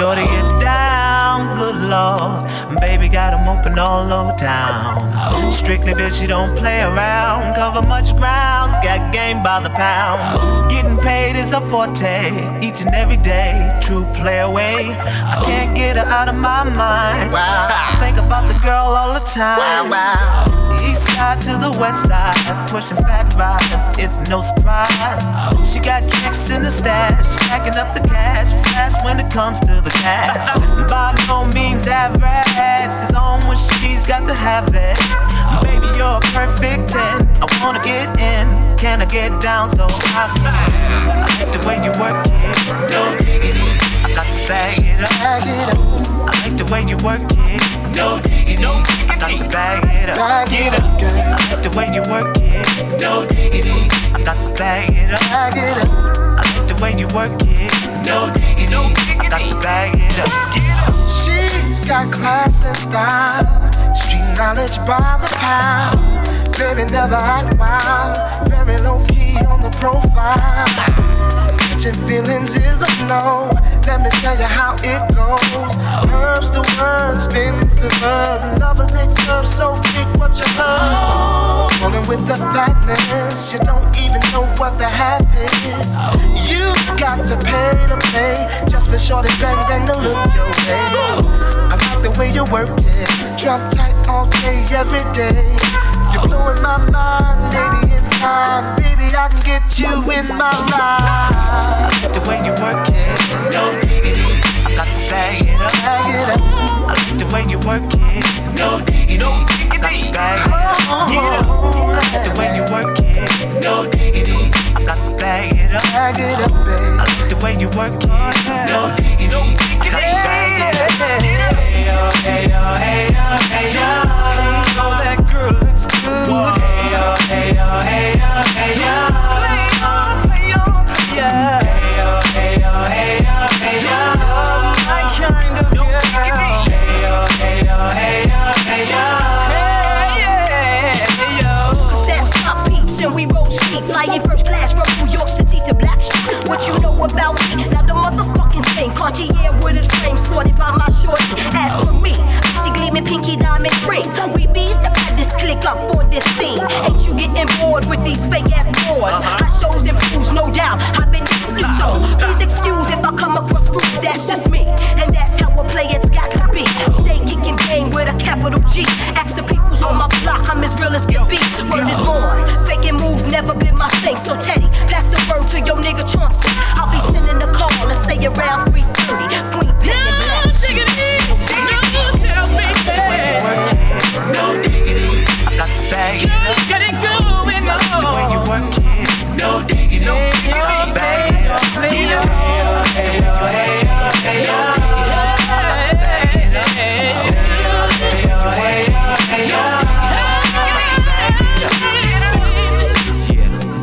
Shorty get down, good lord. Baby got got 'em open all over town. Strictly bitch, she don't play around. Cover much ground, got game by the pound. Getting paid is a forte, each and every day. True play away. I can't get her out of my mind. I think about the girl all the time. East side to the west side, pushing fat rides, it's no surprise. She got tricks in the stash, stacking up the cash fast when it comes to the cash. By no means average, it's on when she's got to have it. Baby, you're a perfect 10. I wanna get in, can I get down so I can? I like the way you work it, no diggity. I got to bag it up. I like the way you work it, no diggity. I got to bag it up. I like the way you work it, no diggity. I got to bag it up. I like the way you work it, no diggity. I got to bag it up. She's got class and style, street knowledge by the pound. Baby never act wild, very low key on the profile. Catching feelings is a no. Let me tell you how it goes. Curves the word, spins the verb. Lovers it curves so thick, what you heard. Rolling with the fatness, you don't even know what the half is. You got to pay to play just for shorty bang bang to look your way. I like the way you work it, drop tight all day, every day. You're blowing my mind, baby, time. Baby, I can get you in my ride. I like the way you work it, no diggity. I got to bag it up. Bag it up. I like the way you work it, no diggity. I got to bag it up. Up. I like the way you work it, no diggity. I got to bag it up. Bag it up, babe. I like the way you work it, no diggity. I got to bag it up. Hey yo, hey yo, hey yo, hey yo. Oh, that girl looks good. Hey yo, hey yo, hey yo, hey yo. about me. Now the motherfucking thing, Cartier with a frame sported by my shorty. As for me, she gleaming pinky diamond ring. We bees that had this click up for this scene. Ain't you getting bored with these fake ass boards? Uh-huh. I shows fools, no doubt. I've been you so. Please excuse if I come across rude. That's just me, and that's how a play it's got to be. Stay kicking game with a capital G. Ask the peoples on my block, I'm as real as can be. Word is born. Faking moves never been my thing, so take.